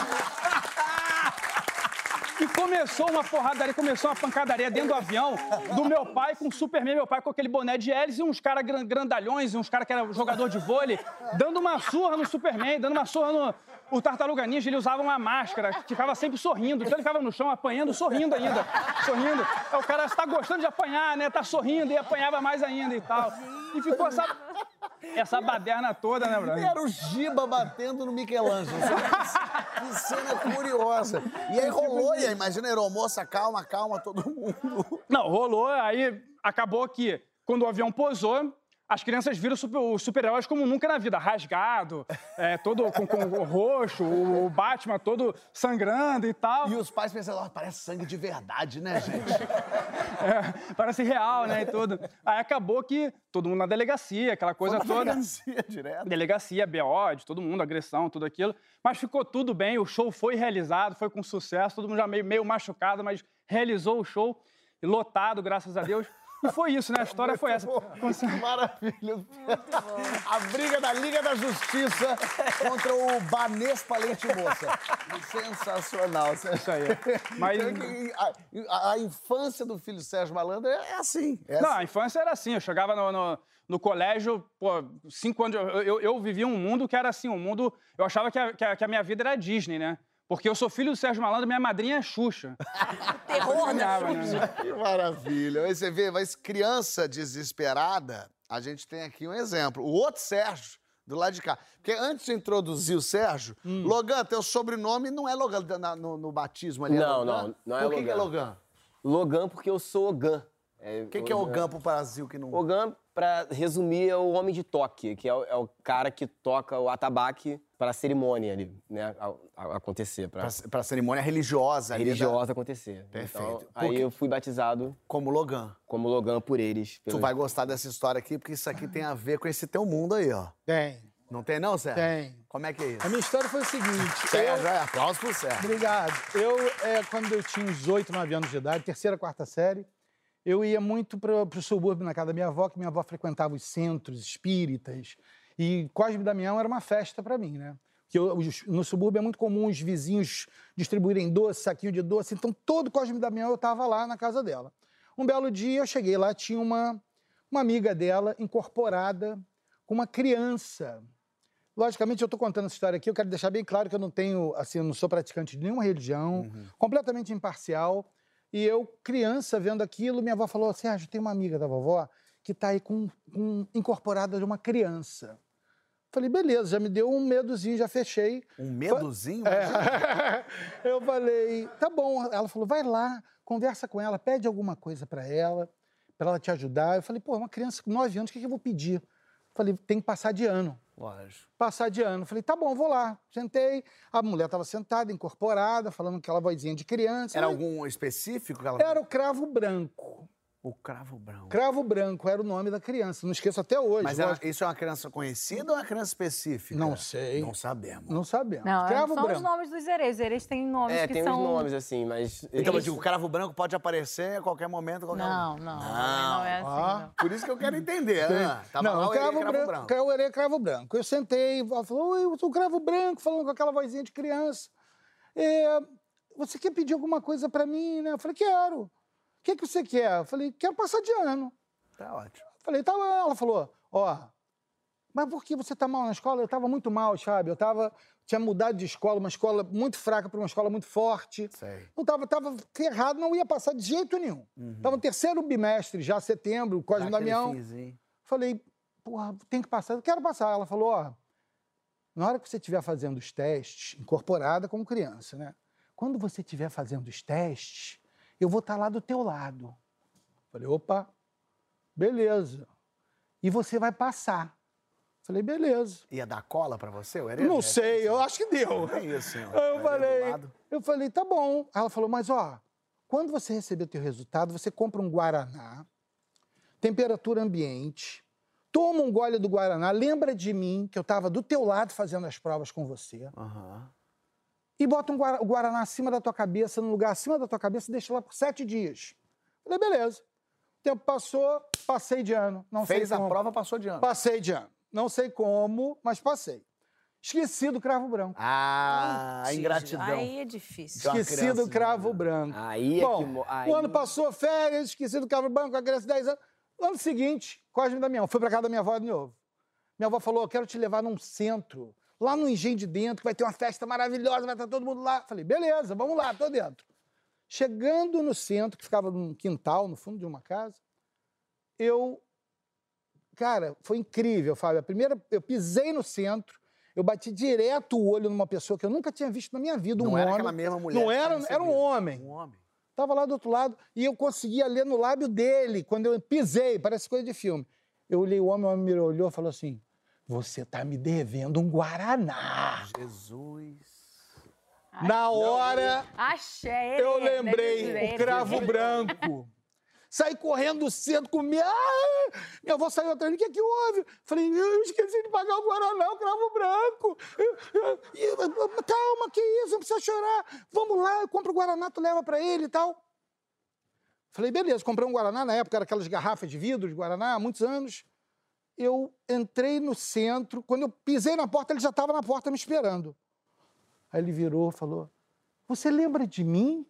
E começou uma porradaria, começou uma pancadaria dentro do avião do meu pai com o Superman, meu pai com aquele boné de hélice e uns caras grandalhões, uns caras que eram jogador de vôlei, dando uma surra no Superman, dando uma surra no. O Tartaruga Ninja, ele usava uma máscara, ficava sempre sorrindo. Então ele ficava no chão apanhando, sorrindo ainda. Sorrindo. Aí o cara está gostando de apanhar, né? Tá sorrindo e apanhava mais ainda e tal. E ficou essa, essa baderna toda, né, Bruno? Era o Giba batendo no Michelangelo. (laughs) que cena curiosa. E aí rolou, e aí, imagina, aeromoça, calma, calma, todo mundo. Não, rolou, aí acabou que quando o avião pousou, as crianças viram super, os super-heróis como nunca na vida, rasgado, é, todo com, com o roxo, o Batman todo sangrando e tal. E os pais pensando, oh, parece sangue de verdade, né, (laughs) gente? é, parece real, né, e tudo. Aí acabou que todo mundo na delegacia, aquela coisa toda. Delegacia, direto. Delegacia, BO, de todo mundo, agressão, tudo aquilo. Mas ficou tudo bem, o show foi realizado, foi com sucesso, todo mundo já meio, meio machucado, mas realizou o show, lotado, graças a Deus. E foi isso, né? A história foi essa. Que maravilha. A briga da Liga da Justiça contra o Banespa Leite Moça. Sensacional. Isso aí. Mas... A, a, infância do filho Sérgio Malandro é assim. É Não, assim. a infância era assim. Eu chegava no, no, no colégio, pô, cinco anos. Eu, eu, eu, vivia um mundo que era assim, um mundo. Eu achava que a, que a, que a minha vida era Disney, né? Porque eu sou filho do Sérgio Malandro, minha madrinha é Xuxa. (laughs) Terror da Xuxa. Que maravilha. Aí você vê, mas criança desesperada, a gente tem aqui um exemplo. O outro Sérgio, do lado de cá. Porque antes de introduzir o Sérgio, hum. Logan, teu sobrenome não é Logan na, no, no, batismo ali. Não, é não, não é Por que Logan. que é Logan? Logan porque eu sou Ogan. O é, que, que é Ogan pro Brasil que não... Ogan, pra resumir, é o homem de toque, que é o, é o cara que toca o atabaque para a cerimônia ali, né, a, a acontecer. Para a cerimônia religiosa. Religiosa da... acontecer. Perfeito. Então, aí eu fui batizado... Como Logan. Como Logan por eles. Pelos... Tu vai gostar dessa história aqui, porque isso aqui tem a ver com esse teu mundo aí, ó. Tem. Não tem não, Sérgio? Tem. Como é que é isso? A minha história foi o seguinte... (laughs) Sérgio, eu... é, aplausos pro Sérgio. Obrigado. Eu, é, quando eu tinha uns 8, 9 anos de idade, terceira, quarta série, eu ia muito para o subúrbio na casa da minha avó, que minha avó frequentava os centros espíritas. E Cosme Damião era uma festa para mim, né? que no subúrbio é muito comum os vizinhos distribuírem doce, saquinho de doce. Então, todo Cosme Damião eu estava lá na casa dela. Um belo dia eu cheguei lá, tinha uma, uma amiga dela incorporada com uma criança. Logicamente, eu estou contando essa história aqui, eu quero deixar bem claro que eu não tenho, assim, eu não sou praticante de nenhuma religião, uhum. completamente imparcial. E eu, criança, vendo aquilo, minha avó falou: Sérgio, tem uma amiga da vovó que está aí com, com incorporada de uma criança. Falei, beleza, já me deu um medozinho, já fechei. Um medozinho? É. (laughs) Eu falei, tá bom. Ela falou, vai lá, conversa com ela, pede alguma coisa para ela, para ela te ajudar. Eu falei, pô, uma criança com nove anos, o que, que eu vou pedir? Falei, tem que passar de ano. Lógico. Passar de ano. Falei, tá bom, vou lá. Sentei, a mulher estava sentada, incorporada, falando aquela vozinha de criança. Era algum específico? Ela... Era o cravo branco. O cravo branco. Cravo branco era o nome da criança. Não esqueço até hoje. Mas era, isso é uma criança conhecida ou é uma criança específica? Não sei. Não sabemos. Não sabemos. Não, cravo são branco. os nomes dos erês. Os erês têm nomes é, que tem são... uns nomes, assim, mas... Então, eu digo, o cravo branco pode aparecer a qualquer momento, qualquer Não, não. Não, não é assim, Ah. não. Por isso que eu quero entender. Ah, tava não, lá o cravo, cravo branco, branco. cravo, erê, cravo branco. Eu sentei, ela falou, oi, eu sou o cravo branco, falando com aquela vozinha de criança. É, você quer pedir alguma coisa pra mim, né? Eu falei, quero. O que, que você quer? Eu falei, quero passar de ano. Tá ótimo. Eu falei, tá. Ela falou, ó, mas por que você tá mal na escola? Eu tava muito mal, sabe? Eu tava, tinha mudado de escola, uma escola muito fraca para uma escola muito forte. Sei. Não tava, tava errado, não ia passar de jeito nenhum. Tava no terceiro bimestre, já setembro, Uhum. Dá aquele Damião. Falei, porra, tem que passar. Eu quero passar. Ela falou, ó, na hora que você estiver fazendo os testes, incorporada como criança, né? Quando você estiver fazendo os testes, eu vou estar lá do teu lado. Falei, opa, beleza. E você vai passar. Falei, beleza. Ia dar cola pra você, Herê? Não sei, eu acho que deu. (laughs) É isso, senhor. Eu falei, eu falei, tá bom. Ela falou, mas ó, quando você receber o teu resultado, você compra um Guaraná, temperatura ambiente, toma um gole do Guaraná, lembra de mim, que eu estava do teu lado fazendo as provas com você, Aham. E bota um Guaraná acima da tua cabeça, no lugar acima da tua cabeça, e deixa lá por sete dias. Falei, beleza. O tempo passou, passei de ano. Não Fez sei a como. prova, passou de ano. Passei de ano. Não sei como, mas passei. Esqueci do cravo branco. Ah, ingratidão. Aí é difícil. Esqueci do cravo branco. Aí é Bom, que. mo- o Aí... ano passou, férias, esqueci do cravo branco, a criança de 10 anos. No ano seguinte, Cosme e Damião, fui pra casa da minha avó de novo. Minha avó falou, quero te levar num centro, lá no Engenho de Dentro, que vai ter uma festa maravilhosa, vai estar todo mundo lá. Falei, beleza, vamos lá, tô dentro. Chegando no centro, que ficava num quintal, no fundo de uma casa, eu Cara, foi incrível, Fábio. A primeira, eu pisei no centro, eu bati direto o olho numa pessoa que eu nunca tinha visto na minha vida, um Não homem. era aquela mesma mulher. Não era, era um homem. Um homem. Tava lá do outro lado e eu conseguia ler no lábio dele, quando eu pisei, parece coisa de filme. Eu olhei o homem, o homem me olhou e falou assim: Você tá me devendo um Guaraná. Jesus. Na hora, Axé. eu né, lembrei o cravo branco. Saí correndo do centro, comi. Ah! Minha avó saiu atrás. O que é que houve? Falei, eu esqueci de pagar o Guaraná, o cravo branco. Calma, que isso? Não precisa chorar. Vamos lá, eu compro o Guaraná, tu leva pra ele e tal. Falei, beleza, comprei um Guaraná. Na época era aquelas garrafas de vidro de Guaraná, há muitos anos. Eu entrei no centro. Quando eu pisei na porta, ele já estava na porta me esperando. Aí ele virou falou: Você lembra de mim?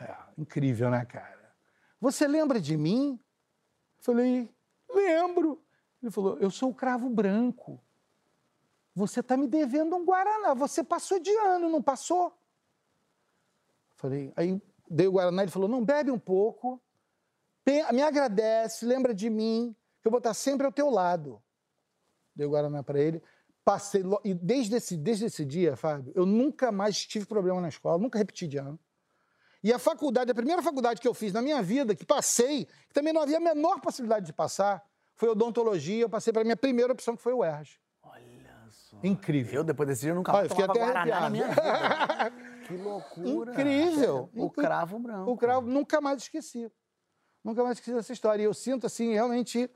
É, incrível, né, cara? Você lembra de mim? Falei, lembro. Ele falou, eu sou o cravo branco. Você está me devendo um Guaraná. Você passou de ano, não passou? Falei, aí dei o Guaraná, ele falou, não, bebe um pouco, me agradece, lembra de mim, eu vou estar sempre ao teu lado. Dei o Guaraná para ele, passei, e desde esse, desde esse dia, Fábio, eu nunca mais tive problema na escola, nunca repeti de ano. E a faculdade, a primeira faculdade que eu fiz na minha vida, que passei, que também não havia a menor possibilidade de passar, foi odontologia. Eu passei para a minha primeira opção, que foi o ERJ. Olha só. Incrível. Eu, depois desse dia, nunca Olha, mais eu fiquei tomava até Guaraná na minha vida. (laughs) que loucura. Incrível. O cravo branco. O cravo, nunca mais esqueci. Nunca mais esqueci essa história. E eu sinto, assim, realmente,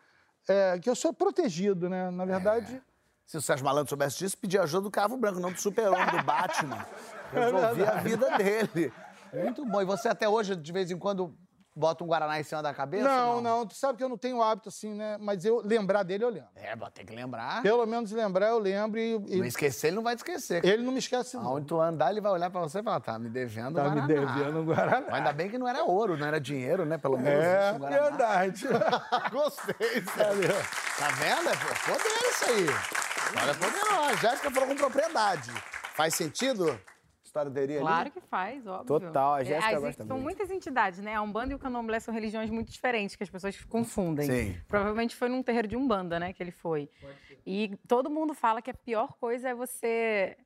é, que eu sou protegido, né? Na verdade, Se o Sérgio Malandro soubesse disso, pedia ajuda do cravo branco, não do super-homem, do Batman. (laughs) Resolvia a vida dele. Muito bom. E você até hoje, de vez em quando, bota um Guaraná em cima da cabeça? não, não, Tu sabe que eu não tenho hábito, assim, né? Mas eu lembrar dele, eu lembro. É, tem que lembrar. Pelo menos lembrar, eu lembro. E, e Não esquecer, ele não vai te esquecer. ele não me esquece, não. Aonde tu andar, ele vai olhar pra você e falar, tá me devendo Tá me Guaraná. devendo um Guaraná. Mas ainda bem que não era ouro, não era dinheiro, né? Pelo menos É um verdade. (laughs) Gostei, (laughs) Sérgio. Tá vendo? É poder isso aí. História poderosa. Jéssica falou com propriedade. Faz sentido? Dele ali? Claro que faz, óbvio. Total, a É, Jéssica as- gosta São muito. muitas entidades, né? A Umbanda e o Candomblé são religiões muito diferentes, que as pessoas confundem. Sim. Provavelmente foi num terreiro de Umbanda, né, que ele foi. E todo mundo fala que a pior coisa é você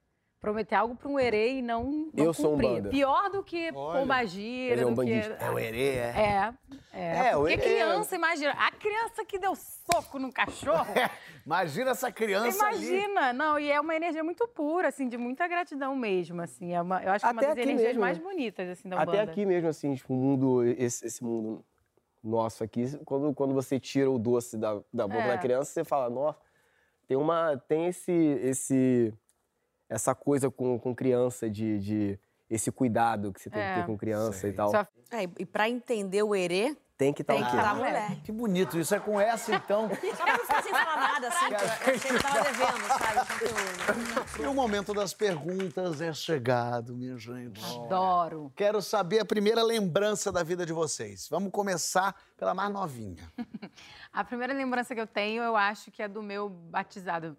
prometer algo para um herê e não, não Eu sou cumprir. Umbanda. Pior do que pombagira, ele é um do que... bandista. É o herê, é? É, é. É, porque herê- criança, imagina, a criança que deu soco no cachorro, (laughs) Imagina essa criança ali. imagina. Não, e é uma energia muito pura, assim, de muita gratidão mesmo, assim. É uma, eu acho que é uma Até das energias mesmo, mais né? bonitas, assim, da Até Umbanda. aqui mesmo, assim, tipo, o mundo, esse, esse mundo nosso aqui, quando, quando você tira o doce da, da boca É. da criança, você fala, nossa, tem uma. Tem esse. esse essa coisa com, com criança de, de. esse cuidado que você tem que É. ter com criança e tal. Só- É, e pra entender o erê, Tem que estar tem o que quê? mulher. Que bonito. Isso é com essa, então. (laughs) Só pra não sem falar nada, assim, que eu achei que eu tava devendo, sabe. E o momento das perguntas é chegado, minha gente. Adoro. Quero saber a primeira lembrança da vida de vocês. Vamos começar pela mais novinha. (laughs) A primeira lembrança que eu tenho, eu acho que é do meu batizado.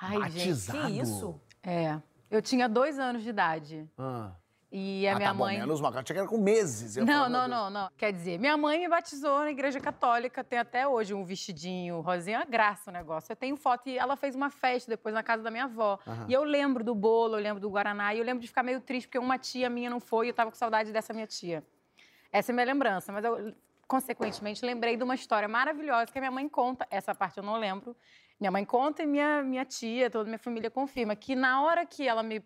Ai, gente. Batizado? Que isso? É. Eu tinha dois anos de idade. Ah. E a ah, minha tá bom, mãe. menos mal. Eu achei que era com meses. Eu Não, não, não, não. Quer dizer, minha mãe me batizou na igreja católica, tem até hoje um vestidinho rosinha, uma graça o negócio. Eu tenho foto e ela fez uma festa depois na casa da minha avó. E eu lembro do bolo, eu lembro do Guaraná, e eu lembro de ficar meio triste porque uma tia minha não foi e eu tava com saudade dessa minha tia. Essa é a minha lembrança, mas eu, consequentemente, lembrei de uma história maravilhosa que a minha mãe conta. Essa parte eu não lembro. Minha mãe conta e minha, minha tia, toda minha família confirma que na hora que ela me.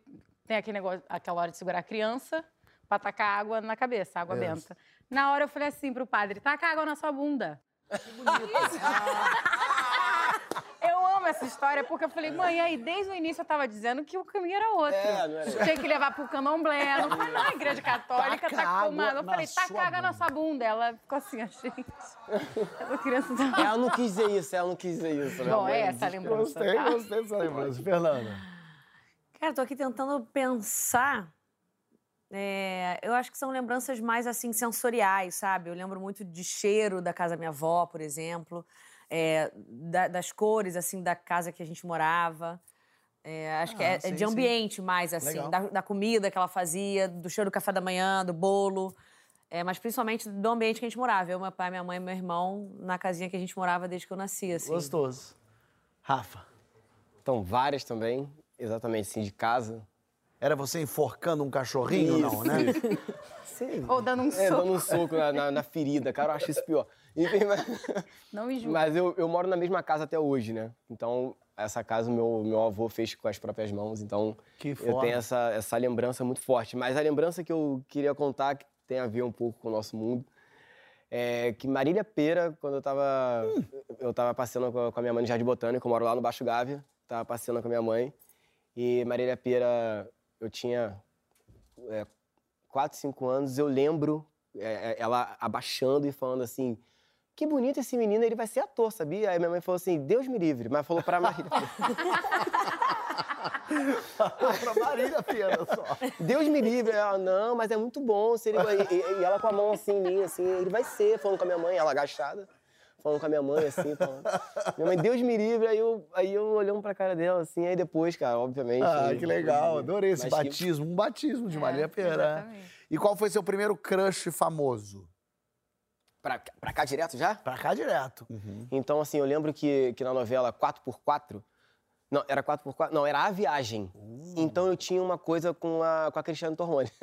Tem aquele negócio, aquela hora de segurar a criança pra tacar água na cabeça, água benta. Na hora eu falei assim pro padre: taca água na sua bunda. (laughs) eu amo essa história porque eu falei, mãe, aí desde o início eu tava dizendo que o caminho era outro. É, não era. Tinha que levar pro candomblé. Não foi na igreja católica, tá água comando. Eu falei, tá caga na bunda. sua bunda. Ela ficou assim, a gente. Essa criança tá... Ela não quis dizer isso, ela não quis dizer isso. né? Bom, Mãe, é essa a lembrança. Gostei, tá? gostei dessa lembrança. Fernanda. Cara, tô aqui tentando pensar. É, eu acho que são lembranças mais assim sensoriais, sabe? Eu lembro muito de cheiro da casa da minha avó, por exemplo, é, da- das cores assim da casa que a gente morava. É, acho que Ah, é, é sim, de sim. ambiente mais assim, da, da comida que ela fazia, do cheiro do café da manhã, do bolo. É, mas principalmente do ambiente que a gente morava. Eu, meu pai, minha mãe e meu irmão na casinha que a gente morava desde que eu nasci, assim. Gostoso. Rafa. Então, várias também, exatamente assim, de casa. Era você enforcando um cachorrinho, não, né? Sim. (laughs) Ou dando um É, soco. dando um soco na, na- na ferida, cara, eu acho isso pior. Enfim, mas, (laughs) Não me julga. mas eu, eu moro na mesma casa até hoje, né? Então, essa casa o meu, meu avô fez com as próprias mãos, então Que eu tenho essa, essa lembrança muito forte. Mas a lembrança que eu queria contar, que tem a ver um pouco com o nosso mundo, é que Marília Pera, quando eu tava, eu tava passeando com a, com a minha mãe no Jardim Botânico, eu moro lá no Baixo Gávea, tava passeando com a minha mãe, e Marília Pera, eu tinha é, 4, 5 anos, eu lembro é, é, ela abaixando e falando assim, que bonito esse menino, ele vai ser ator, sabia? Aí minha mãe falou assim, Deus me livre, mas falou pra Marília Pera. pra Marília Pena só. Deus me livre. Ela, não, mas é muito bom. Se ele, e, e- e ela com a mão assim em mim, assim, ele vai ser, falando com a minha mãe, ela agachada, falando com a minha mãe, assim, falando. Minha mãe, Deus me livre, aí eu, aí eu olhando pra cara dela, assim, aí depois, cara, obviamente. Ah, que legal. Adorei esse mas que- batismo. Um batismo de É, Marília Pera. E qual foi seu primeiro crush famoso? Pra, pra cá direto já? Pra cá direto. Então, assim, eu lembro que, que na novela 4x4, não, era 4x4, não, era A Viagem. Então eu tinha uma coisa com a, com a Cristiane Tormoni. (laughs) (laughs)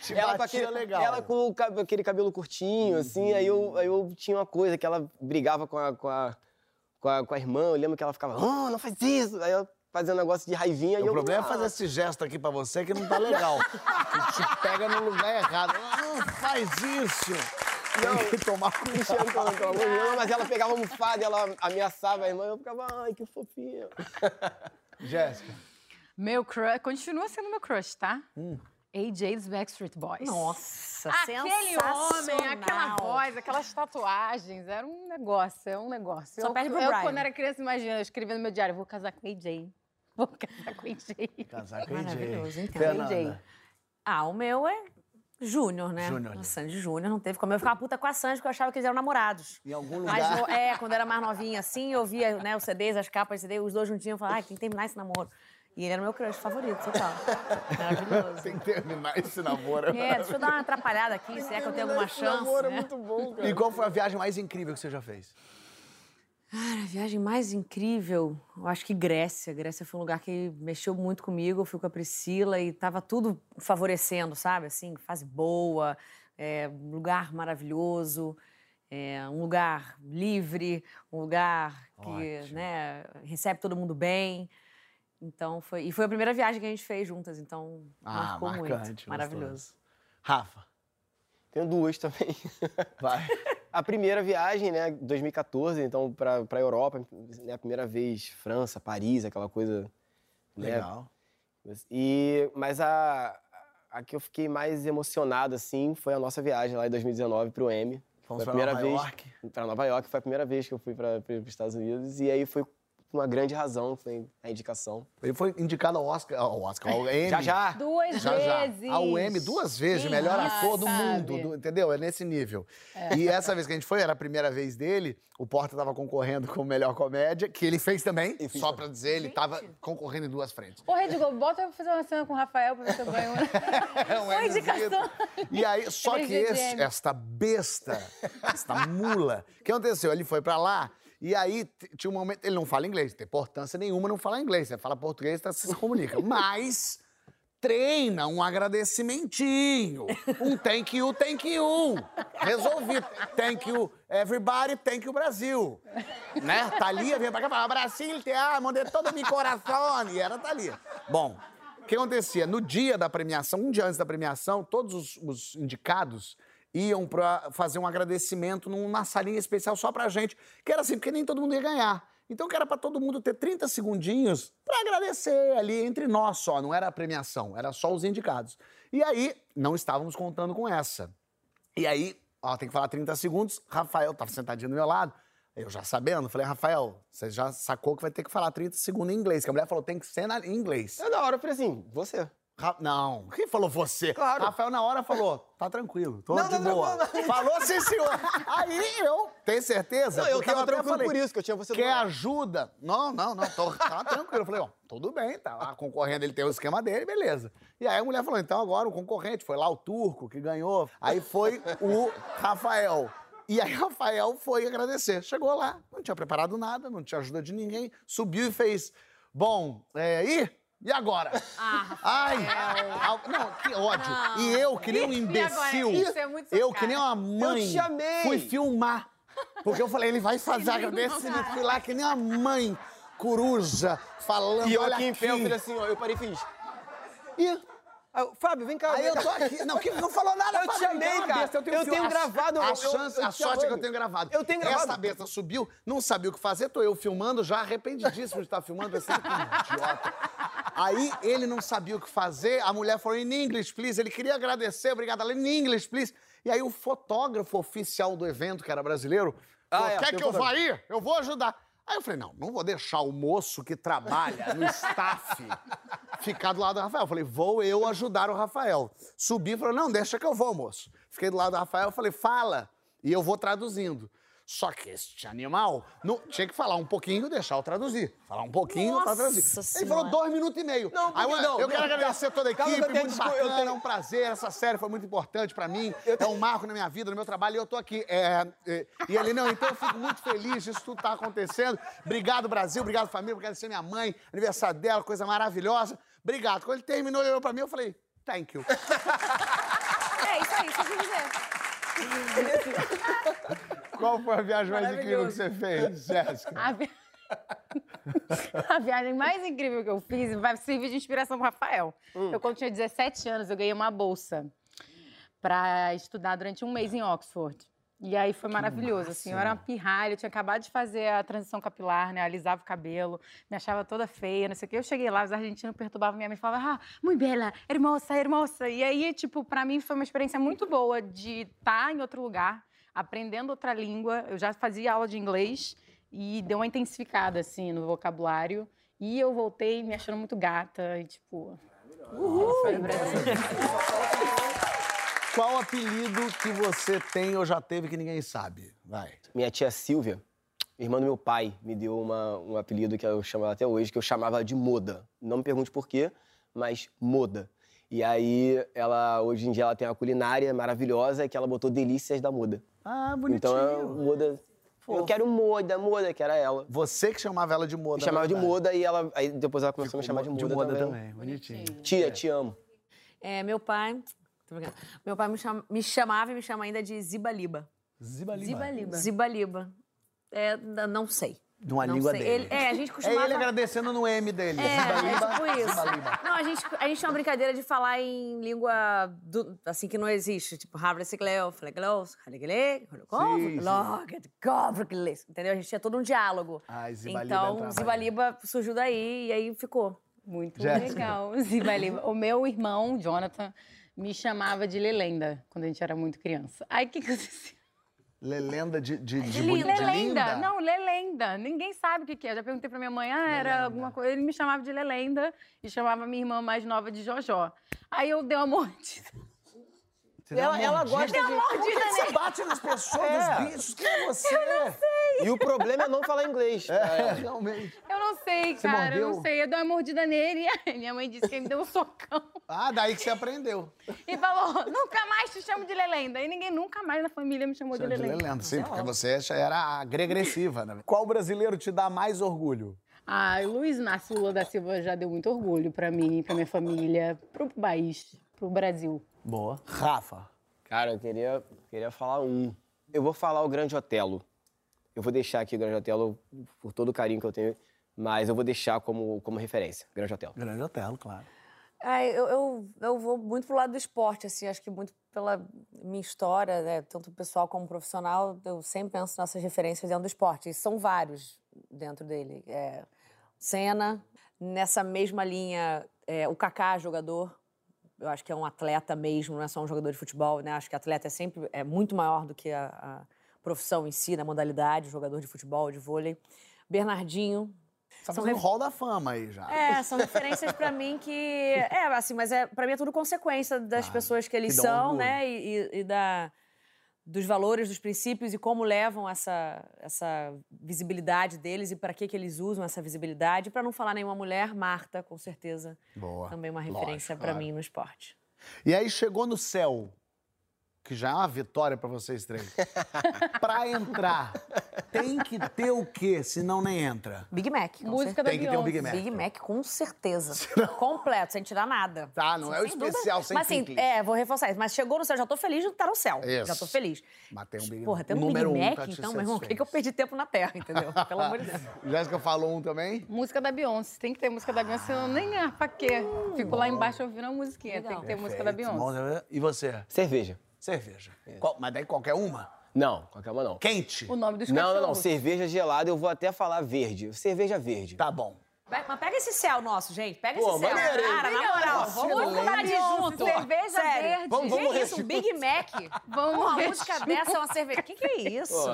Te ela com aquele, legal. Ela com o aquele cabelo curtinho, assim, aí eu, aí eu tinha uma coisa que ela brigava com a, com a, com a, com a irmã, eu lembro que ela ficava, oh, não faz isso! Aí um negócio de raivinha e O eu... problema é "Ah". fazer esse gesto aqui pra você que não tá legal. que te pega no lugar errado. Não faz isso. Tem que tomar cuidado. Pelo amor de Deus, mas ela pegava almofada e ela ameaçava a irmã, eu ficava, ai, que fofinha. (laughs) Jéssica. Meu crush, continua sendo meu crush, tá? Hum. AJ dos Backstreet Boys. Nossa, Aquele homem, aquela voz, aquelas tatuagens, era um negócio, é um negócio. Só eu, perde pro eu, Brian. quando era criança, imagina, eu escrevia no meu diário, vou casar com AJ. (laughs) Vou casar com AJ. Casar com AJ. Maravilhoso, então. Fernanda. Ah, o meu é Júnior, né? Júnior. O Sandy Júnior não teve como. Eu ficava puta com a Sandy porque eu achava que eles eram namorados. Em algum Mas, lugar. no- é, quando eu era mais novinha assim, eu via né, os CDs, as capas de CD, os dois juntinhos, eu falava, ai, tem que terminar esse namoro. E ele era o meu crush favorito, total. Maravilhoso. Tem que terminar esse namoro. É, deixa eu dar uma atrapalhada aqui, se é que eu tenho alguma Esse chance. namoro é né? muito bom, cara. E qual foi a viagem mais incrível que você já fez? Cara, a viagem mais incrível, eu acho que Grécia. Grécia foi um lugar que mexeu muito comigo. Eu fui com a Priscila e tava tudo favorecendo, sabe? Assim, fase boa, é, um lugar maravilhoso, é, um lugar livre, um lugar que Ótimo. né, recebe todo mundo bem. Então foi e foi a primeira viagem que a gente fez juntas, então Ah, marcou marcante, muito, maravilhoso. gostoso. Rafa, Tenho duas também. vai. (laughs) A primeira viagem, né, 2014, então, pra, pra Europa, né, a primeira vez, França, Paris, aquela coisa. né, Legal. E, mas a, a que eu fiquei mais emocionado, assim, foi a nossa viagem lá em 2019 pro M. Fomos foi pra a primeira Nova vez York? para Nova York, foi a primeira vez que eu fui para os Estados Unidos e aí foi uma grande razão, foi a indicação. Ele foi indicado ao Oscar, ao Oscar, ao Emmy. Já já. Duas Já, já. vezes. Ao Emmy duas vezes, melhor ator do mundo, do- entendeu? É nesse nível. E essa vez que a gente foi, era a primeira vez dele, o Porta tava concorrendo com melhor comédia, que ele fez também, fiz só pra dizer, ele tava concorrendo em duas frentes. Ô, Rede Globo, bota eu fazer uma cena com o Rafael pra ver se eu ganho. (laughs) É um Uma indicação. E aí, só que esse, esta besta, esta mula, o que aconteceu? Ele foi pra lá e aí tinha um momento, ele não fala inglês, não tem importância nenhuma não falar inglês, você fala português, tá, você se comunica. (laughs) Mas treina um agradecimentinho, um thank you, thank you. Resolvi. Thank you everybody, thank you Brasil. Né? Thalia vinha pra cá e falava, Brasil, te amo de todo meu coração. E era Thalia. Bom, o que acontecia? No dia da premiação, um dia antes da premiação, todos os, os indicados, iam pra fazer um agradecimento numa salinha especial só pra gente, que era assim, porque nem todo mundo ia ganhar. Então, que era pra todo mundo ter 30 segundinhos pra agradecer ali entre nós só, não era a premiação, era só os indicados. E aí, não estávamos contando com essa. E aí, ó, tem que falar 30 segundos, Rafael tava sentadinho do meu lado, eu já sabendo, falei, Rafael, você já sacou que vai ter que falar 30 segundos em inglês, que a mulher falou, tem que ser na- em inglês. É da hora, eu falei assim, você. Ra- Não, quem falou você? Claro. Rafael na hora falou, tá tranquilo, tô Não, de não, boa. não. Falou sim, senhor. Aí eu, tem certeza? Não, eu tava tranquilo falei, por isso, que eu tinha você Quer ajuda? Não, não, não, tô, tá tranquilo. Eu falei, ó, tudo bem, tá lá concorrendo, ele tem o esquema dele, beleza. E aí a mulher falou, então agora o concorrente, foi lá o turco que ganhou. Aí foi o Rafael. E aí Rafael foi agradecer. Chegou lá, não tinha preparado nada, não tinha ajuda de ninguém, subiu e fez, bom, é, e... E agora? Ah, Ai, ah, não, que ódio. E eu, que nem um E imbecil, agora? Isso é muito eu, que nem uma mãe, Eu te amei. fui filmar. Porque eu falei, ele vai fazer agradecimento. Fui lá que nem uma mãe coruja, falando, E eu olha aqui em pé, eu falei assim, ó, eu parei e fiz. Ih, aí eu, Fábio, vem cá. Aí vem eu cá. tô aqui. Não, que não falou nada, (laughs) Eu te amei, uma cara. Eu tenho A- gravado, A, eu- eu- chance, eu a te sorte é que eu tenho gravado. Eu tenho gravado. Essa besta subiu, não sabia o que fazer, tô eu filmando, já arrependidíssimo de estar filmando, pensando que idiota. Aí ele não sabia o que fazer, a mulher falou, in English, please. Ele queria agradecer, obrigada, ela, in English, please. E aí o fotógrafo oficial do evento, que era brasileiro, Ah, falou, é, quer que eu vá aí? Eu vou ajudar. Aí eu falei, não, não vou deixar o moço que trabalha no staff ficar do lado do Rafael. Eu falei, vou eu ajudar o Rafael. Subi e falei, não, deixa que eu vou, moço. Fiquei do lado do Rafael, falei, fala. E eu vou traduzindo. Só que este animal não, tinha que falar um pouquinho e deixar eu traduzir. Falar um pouquinho Nossa pra traduzir. Ele falou Senhora. dois minutos e meio. Não, Aí eu, porque- não, eu quero não, agradecer toda a equipe, tenho muito desculpa, eu bacana, tenho- é um prazer. Essa série foi muito importante pra mim. É um marco na minha vida, no meu trabalho, e eu tô aqui. É, é, e ele, não, então eu fico muito feliz disso tudo tá acontecendo. Obrigado, Brasil, obrigado, família, obrigado ser minha mãe, aniversário dela, coisa maravilhosa. Obrigado. Quando ele terminou, ele olhou pra mim, eu falei, thank you. É isso aí, isso eu quis dizer. (laughs) Qual foi a viagem mais incrível que você fez, Jéssica? A, vi- (laughs) a viagem mais incrível que eu fiz vai servir de inspiração pro Rafael. Eu, quando tinha 17 anos, eu ganhei uma bolsa para estudar durante um mês em Oxford. E aí foi maravilhoso, assim, eu era uma pirralha, eu tinha acabado de fazer a transição capilar, né, alisava o cabelo, me achava toda feia, não sei o quê. Eu cheguei lá, os argentinos perturbavam minha mãe, falavam, ah, muito bela, hermosa, hermosa. E aí, tipo, para mim foi uma experiência muito boa de estar em outro lugar, aprendendo outra língua. Eu já fazia aula de inglês e deu uma intensificada, assim, no vocabulário. E eu voltei me achando muito gata e, tipo... Uhul! (laughs) Qual apelido que você tem ou já teve que ninguém sabe? Vai. Minha tia Silvia, irmã do meu pai, me deu uma- um apelido que eu chamo ela até hoje, que eu chamava de Moda. Não me pergunte por quê, mas Moda. E aí, ela, hoje em dia, ela tem uma culinária maravilhosa que ela botou Delícias da Moda. Ah, bonitinho. Então, é Moda... Eu quero Moda, Moda, que era ela. Você que chamava ela de moda. Me chamava de. Moda e ela, aí depois ela começou a me chamar de Moda, também. Bonitinho. Tia, te amo. É, meu pai. Meu pai me, chama- me chamava e me chama ainda de Zibaliba. Zibaliba. Zibaliba. Zibaliba. É, não sei. Numa não língua sei. dele. Ele- é, a gente É costumava. ele agradecendo no M dele. É, é tipo isso. Não, a gente, a gente tem uma brincadeira de falar em língua do- assim que não existe. Tipo, Havrecicleo, Fleglos, Halegele, Sim, Entendeu? A gente tinha todo um diálogo. Ai, Zibaliba é Então. Zibaliba surgiu daí e aí ficou. Muito Jéssica. legal, (laughs) Zibaliba. O meu irmão, Jonathan, me chamava de Lelenda quando a gente era muito criança. Aí o que que eu disse? Lelenda de, de, de, de Lelenda. linda? Não, Lelenda. Ninguém sabe o que que é. Eu já perguntei pra minha mãe, ah, era alguma coisa. Ele me chamava de Lelenda e chamava minha irmã mais nova de Jojó. Aí eu dei uma (laughs) mordida. Você Ela, ela mordida? gosta de... Por que que você bate nas pessoas, É. nos bichos? Quem é você? E o problema é não falar inglês. É, realmente. Eu não sei, Você cara. Eu mordeu? não sei. Eu dei uma mordida nele (laughs) e minha mãe disse que ele me deu um socão. Ah, daí que você aprendeu. E falou, nunca mais te chamo de Lelenda. E ninguém nunca mais na família me chamou de Você é de Lelenda. Lelenda, sim, porque você já era agressiva, né? Qual brasileiro te dá mais orgulho? Ah, o Luiz Inácio Lula da Silva já deu muito orgulho pra mim, pra minha família, pro país, pro Brasil. Boa. Rafa. Cara, eu queria, queria falar um. Eu vou falar o Grande Otelo. Eu vou deixar aqui o Grande Otelo por todo o carinho que eu tenho, mas eu vou deixar como, como referência, Grande Otelo. Grande Otelo, claro. É, eu, eu, eu vou muito pro lado do esporte, assim, acho que muito pela minha história, né, tanto pessoal como profissional, eu sempre penso nessas referências dentro do esporte. E são vários dentro dele. É, Senna, nessa mesma linha, é, o Kaká, jogador. Eu acho que é um atleta mesmo, não é só um jogador de futebol, né? Acho que atleta é sempre é muito maior do que a, a profissão em si, na modalidade, jogador de futebol, de vôlei. Bernardinho, Tá São fazendo ref- rol da fama aí já. é, são referências pra mim que. É, assim, mas é, pra mim é tudo consequência das pessoas que eles que são, orgulho. né? E, e- e da, dos valores, dos princípios e como levam essa, essa visibilidade deles e para que, que eles usam essa visibilidade. Pra não falar nenhuma mulher, Marta, com certeza, Boa. também uma referência pra claro. mim no esporte. E aí chegou no céu, que já é uma vitória pra vocês três. (laughs) pra entrar, tem que ter o quê? Senão nem entra. Big Mac. com Música certeza. da Tem que ter um Big. Mac. Big Mac, com certeza. Completo, sem tirar nada. Tá, não é o Sem dúvida. especial, sem Mas assim, é, vou reforçar isso. Mas chegou no céu, já tô feliz de estar no céu. Isso. Já tô feliz. Mas tem um Big Porra, Mac. tem O um Big número um Mac, tá te então, meu irmão, o que, eu perdi tempo na Terra, entendeu? (laughs) Pelo amor de Deus. Jéssica falou um também? Música da Beyoncé. Tem que ter música da Beyoncé, senão nem ah, pra quê? Fico lá embaixo ouvindo a musiquinha. Tem que ter música da Perfeito. Beyoncé. Bom, E você? Cerveja. Cerveja. Qual- mas daí qualquer uma? Não, qualquer uma não. Quente? O nome dos Não, não, não. cachorros. Cerveja gelada, eu vou até falar verde. Cerveja verde. Tá bom. Mas pega esse céu nosso, gente. Pega Pô, esse céu. maneiro? Cara, na moral, vamos falar de junto. Cerveja Sério. verde. Vamos- vamos que isso, um Big Mac? (laughs) Vamos Uma música dessa é uma cerveja. O que, que é isso? Pô.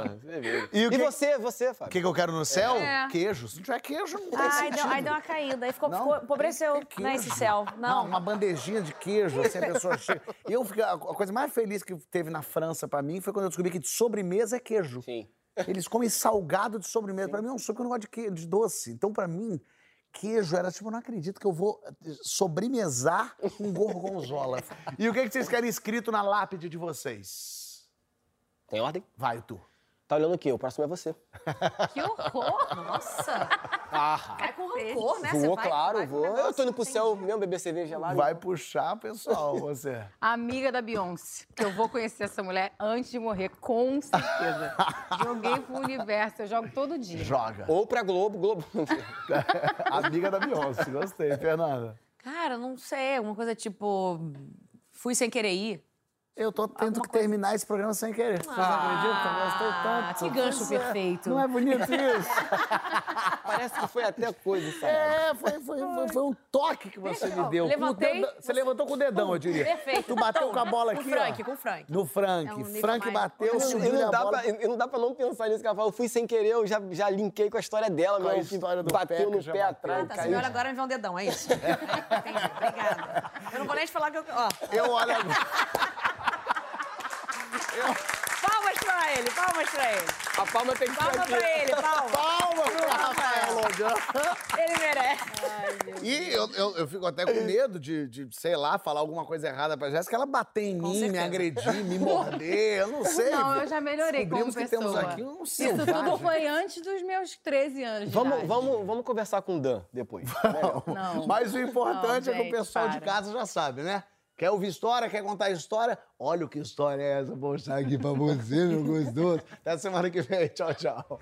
E E, o que- você, você, O Fábio? que, que eu quero no céu? É. Queijo. Se não tiver queijo, não tem Ai, sentido. deu, aí deu uma caída. Aí ficou, Não, ficou empobreceu, que ter né, esse céu. Não. uma bandejinha de queijo, assim, a (laughs) pessoa chega. E eu a coisa mais feliz que teve na França pra mim foi quando eu descobri que de sobremesa é queijo. Sim. Eles comem salgado de sobremesa. Pra mim é um suco que eu não gosto de, queijo, de doce. Então, pra mim, queijo era tipo, eu não acredito que eu vou eh, sobremesar com gorgonzola. (laughs) e o que, que vocês querem escrito na lápide de vocês? Tem ordem? Vai, tu. Tá olhando o quê? O próximo é você. Que horror! Nossa! (laughs) Ah, Cai com rancor, né? vou, Você vai- claro, vai vou. negócio, Eu tô indo pro entendi. céu mesmo beber cerveja gelada. Vai puxar, pessoal, você. (laughs) Amiga da Beyoncé. Que eu vou conhecer essa mulher antes de morrer, com certeza. Joguei pro universo, eu jogo todo dia. Joga. Ou pra Globo, Globo. (laughs) Amiga da Beyoncé, gostei, Fernanda. Cara, não sei. Uma coisa tipo. Fui sem querer ir. Eu tô tendo que coisa- terminar esse programa sem querer. Vocês acreditam? Eu gostei tanto. que gancho é. perfeito. Não é bonito isso? (laughs) Parece que foi até coisa, sabe? É, foi, foi, foi, foi um toque que você me deu. Com Levantei, dedão- você levantou com o dedão, eu diria. Perfeito. Tu bateu com a bola Com aqui, o Frank, ó. com o Frank. No Frank. É um Frank mais- bateu, E subiu não, a dá bola. pra, e não dá pra não pensar nisso que ela fala. Eu fui sem querer, eu já, já linkei com a história dela, Com a meu. que história do bateu pé no pé bateu. atrás, Ah, tá. A senhora agora me vê um dedão, é isso? Entendi. (laughs) Obrigada. Eu não vou nem te falar que eu. Ó, Eu olho agora. Palmas pra ele, palmas pra ele. A palma tem que ser Palma aqui. pra ele, palma. (laughs) Palma pra Rafael Logan. Ele merece. E eu, eu, eu fico até com medo de, de, sei lá, falar alguma coisa errada pra Jéssica, ela bater em Com mim, me certeza. agredir, me morder, eu não sei. Não, eu já melhorei como Descobrimos que pessoa. temos aqui um Isso selvagem. tudo foi antes dos meus 13 anos de Vamos, idade. vamos, vamos conversar com o Dan depois. Não. Mas o importante Não, é que o gente, pessoal de para. casa já sabe, né? Quer ouvir história? Quer contar história? Olha o que história é essa. Vou mostrar aqui pra você, meu gostoso. Até semana que vem. Tchau, tchau.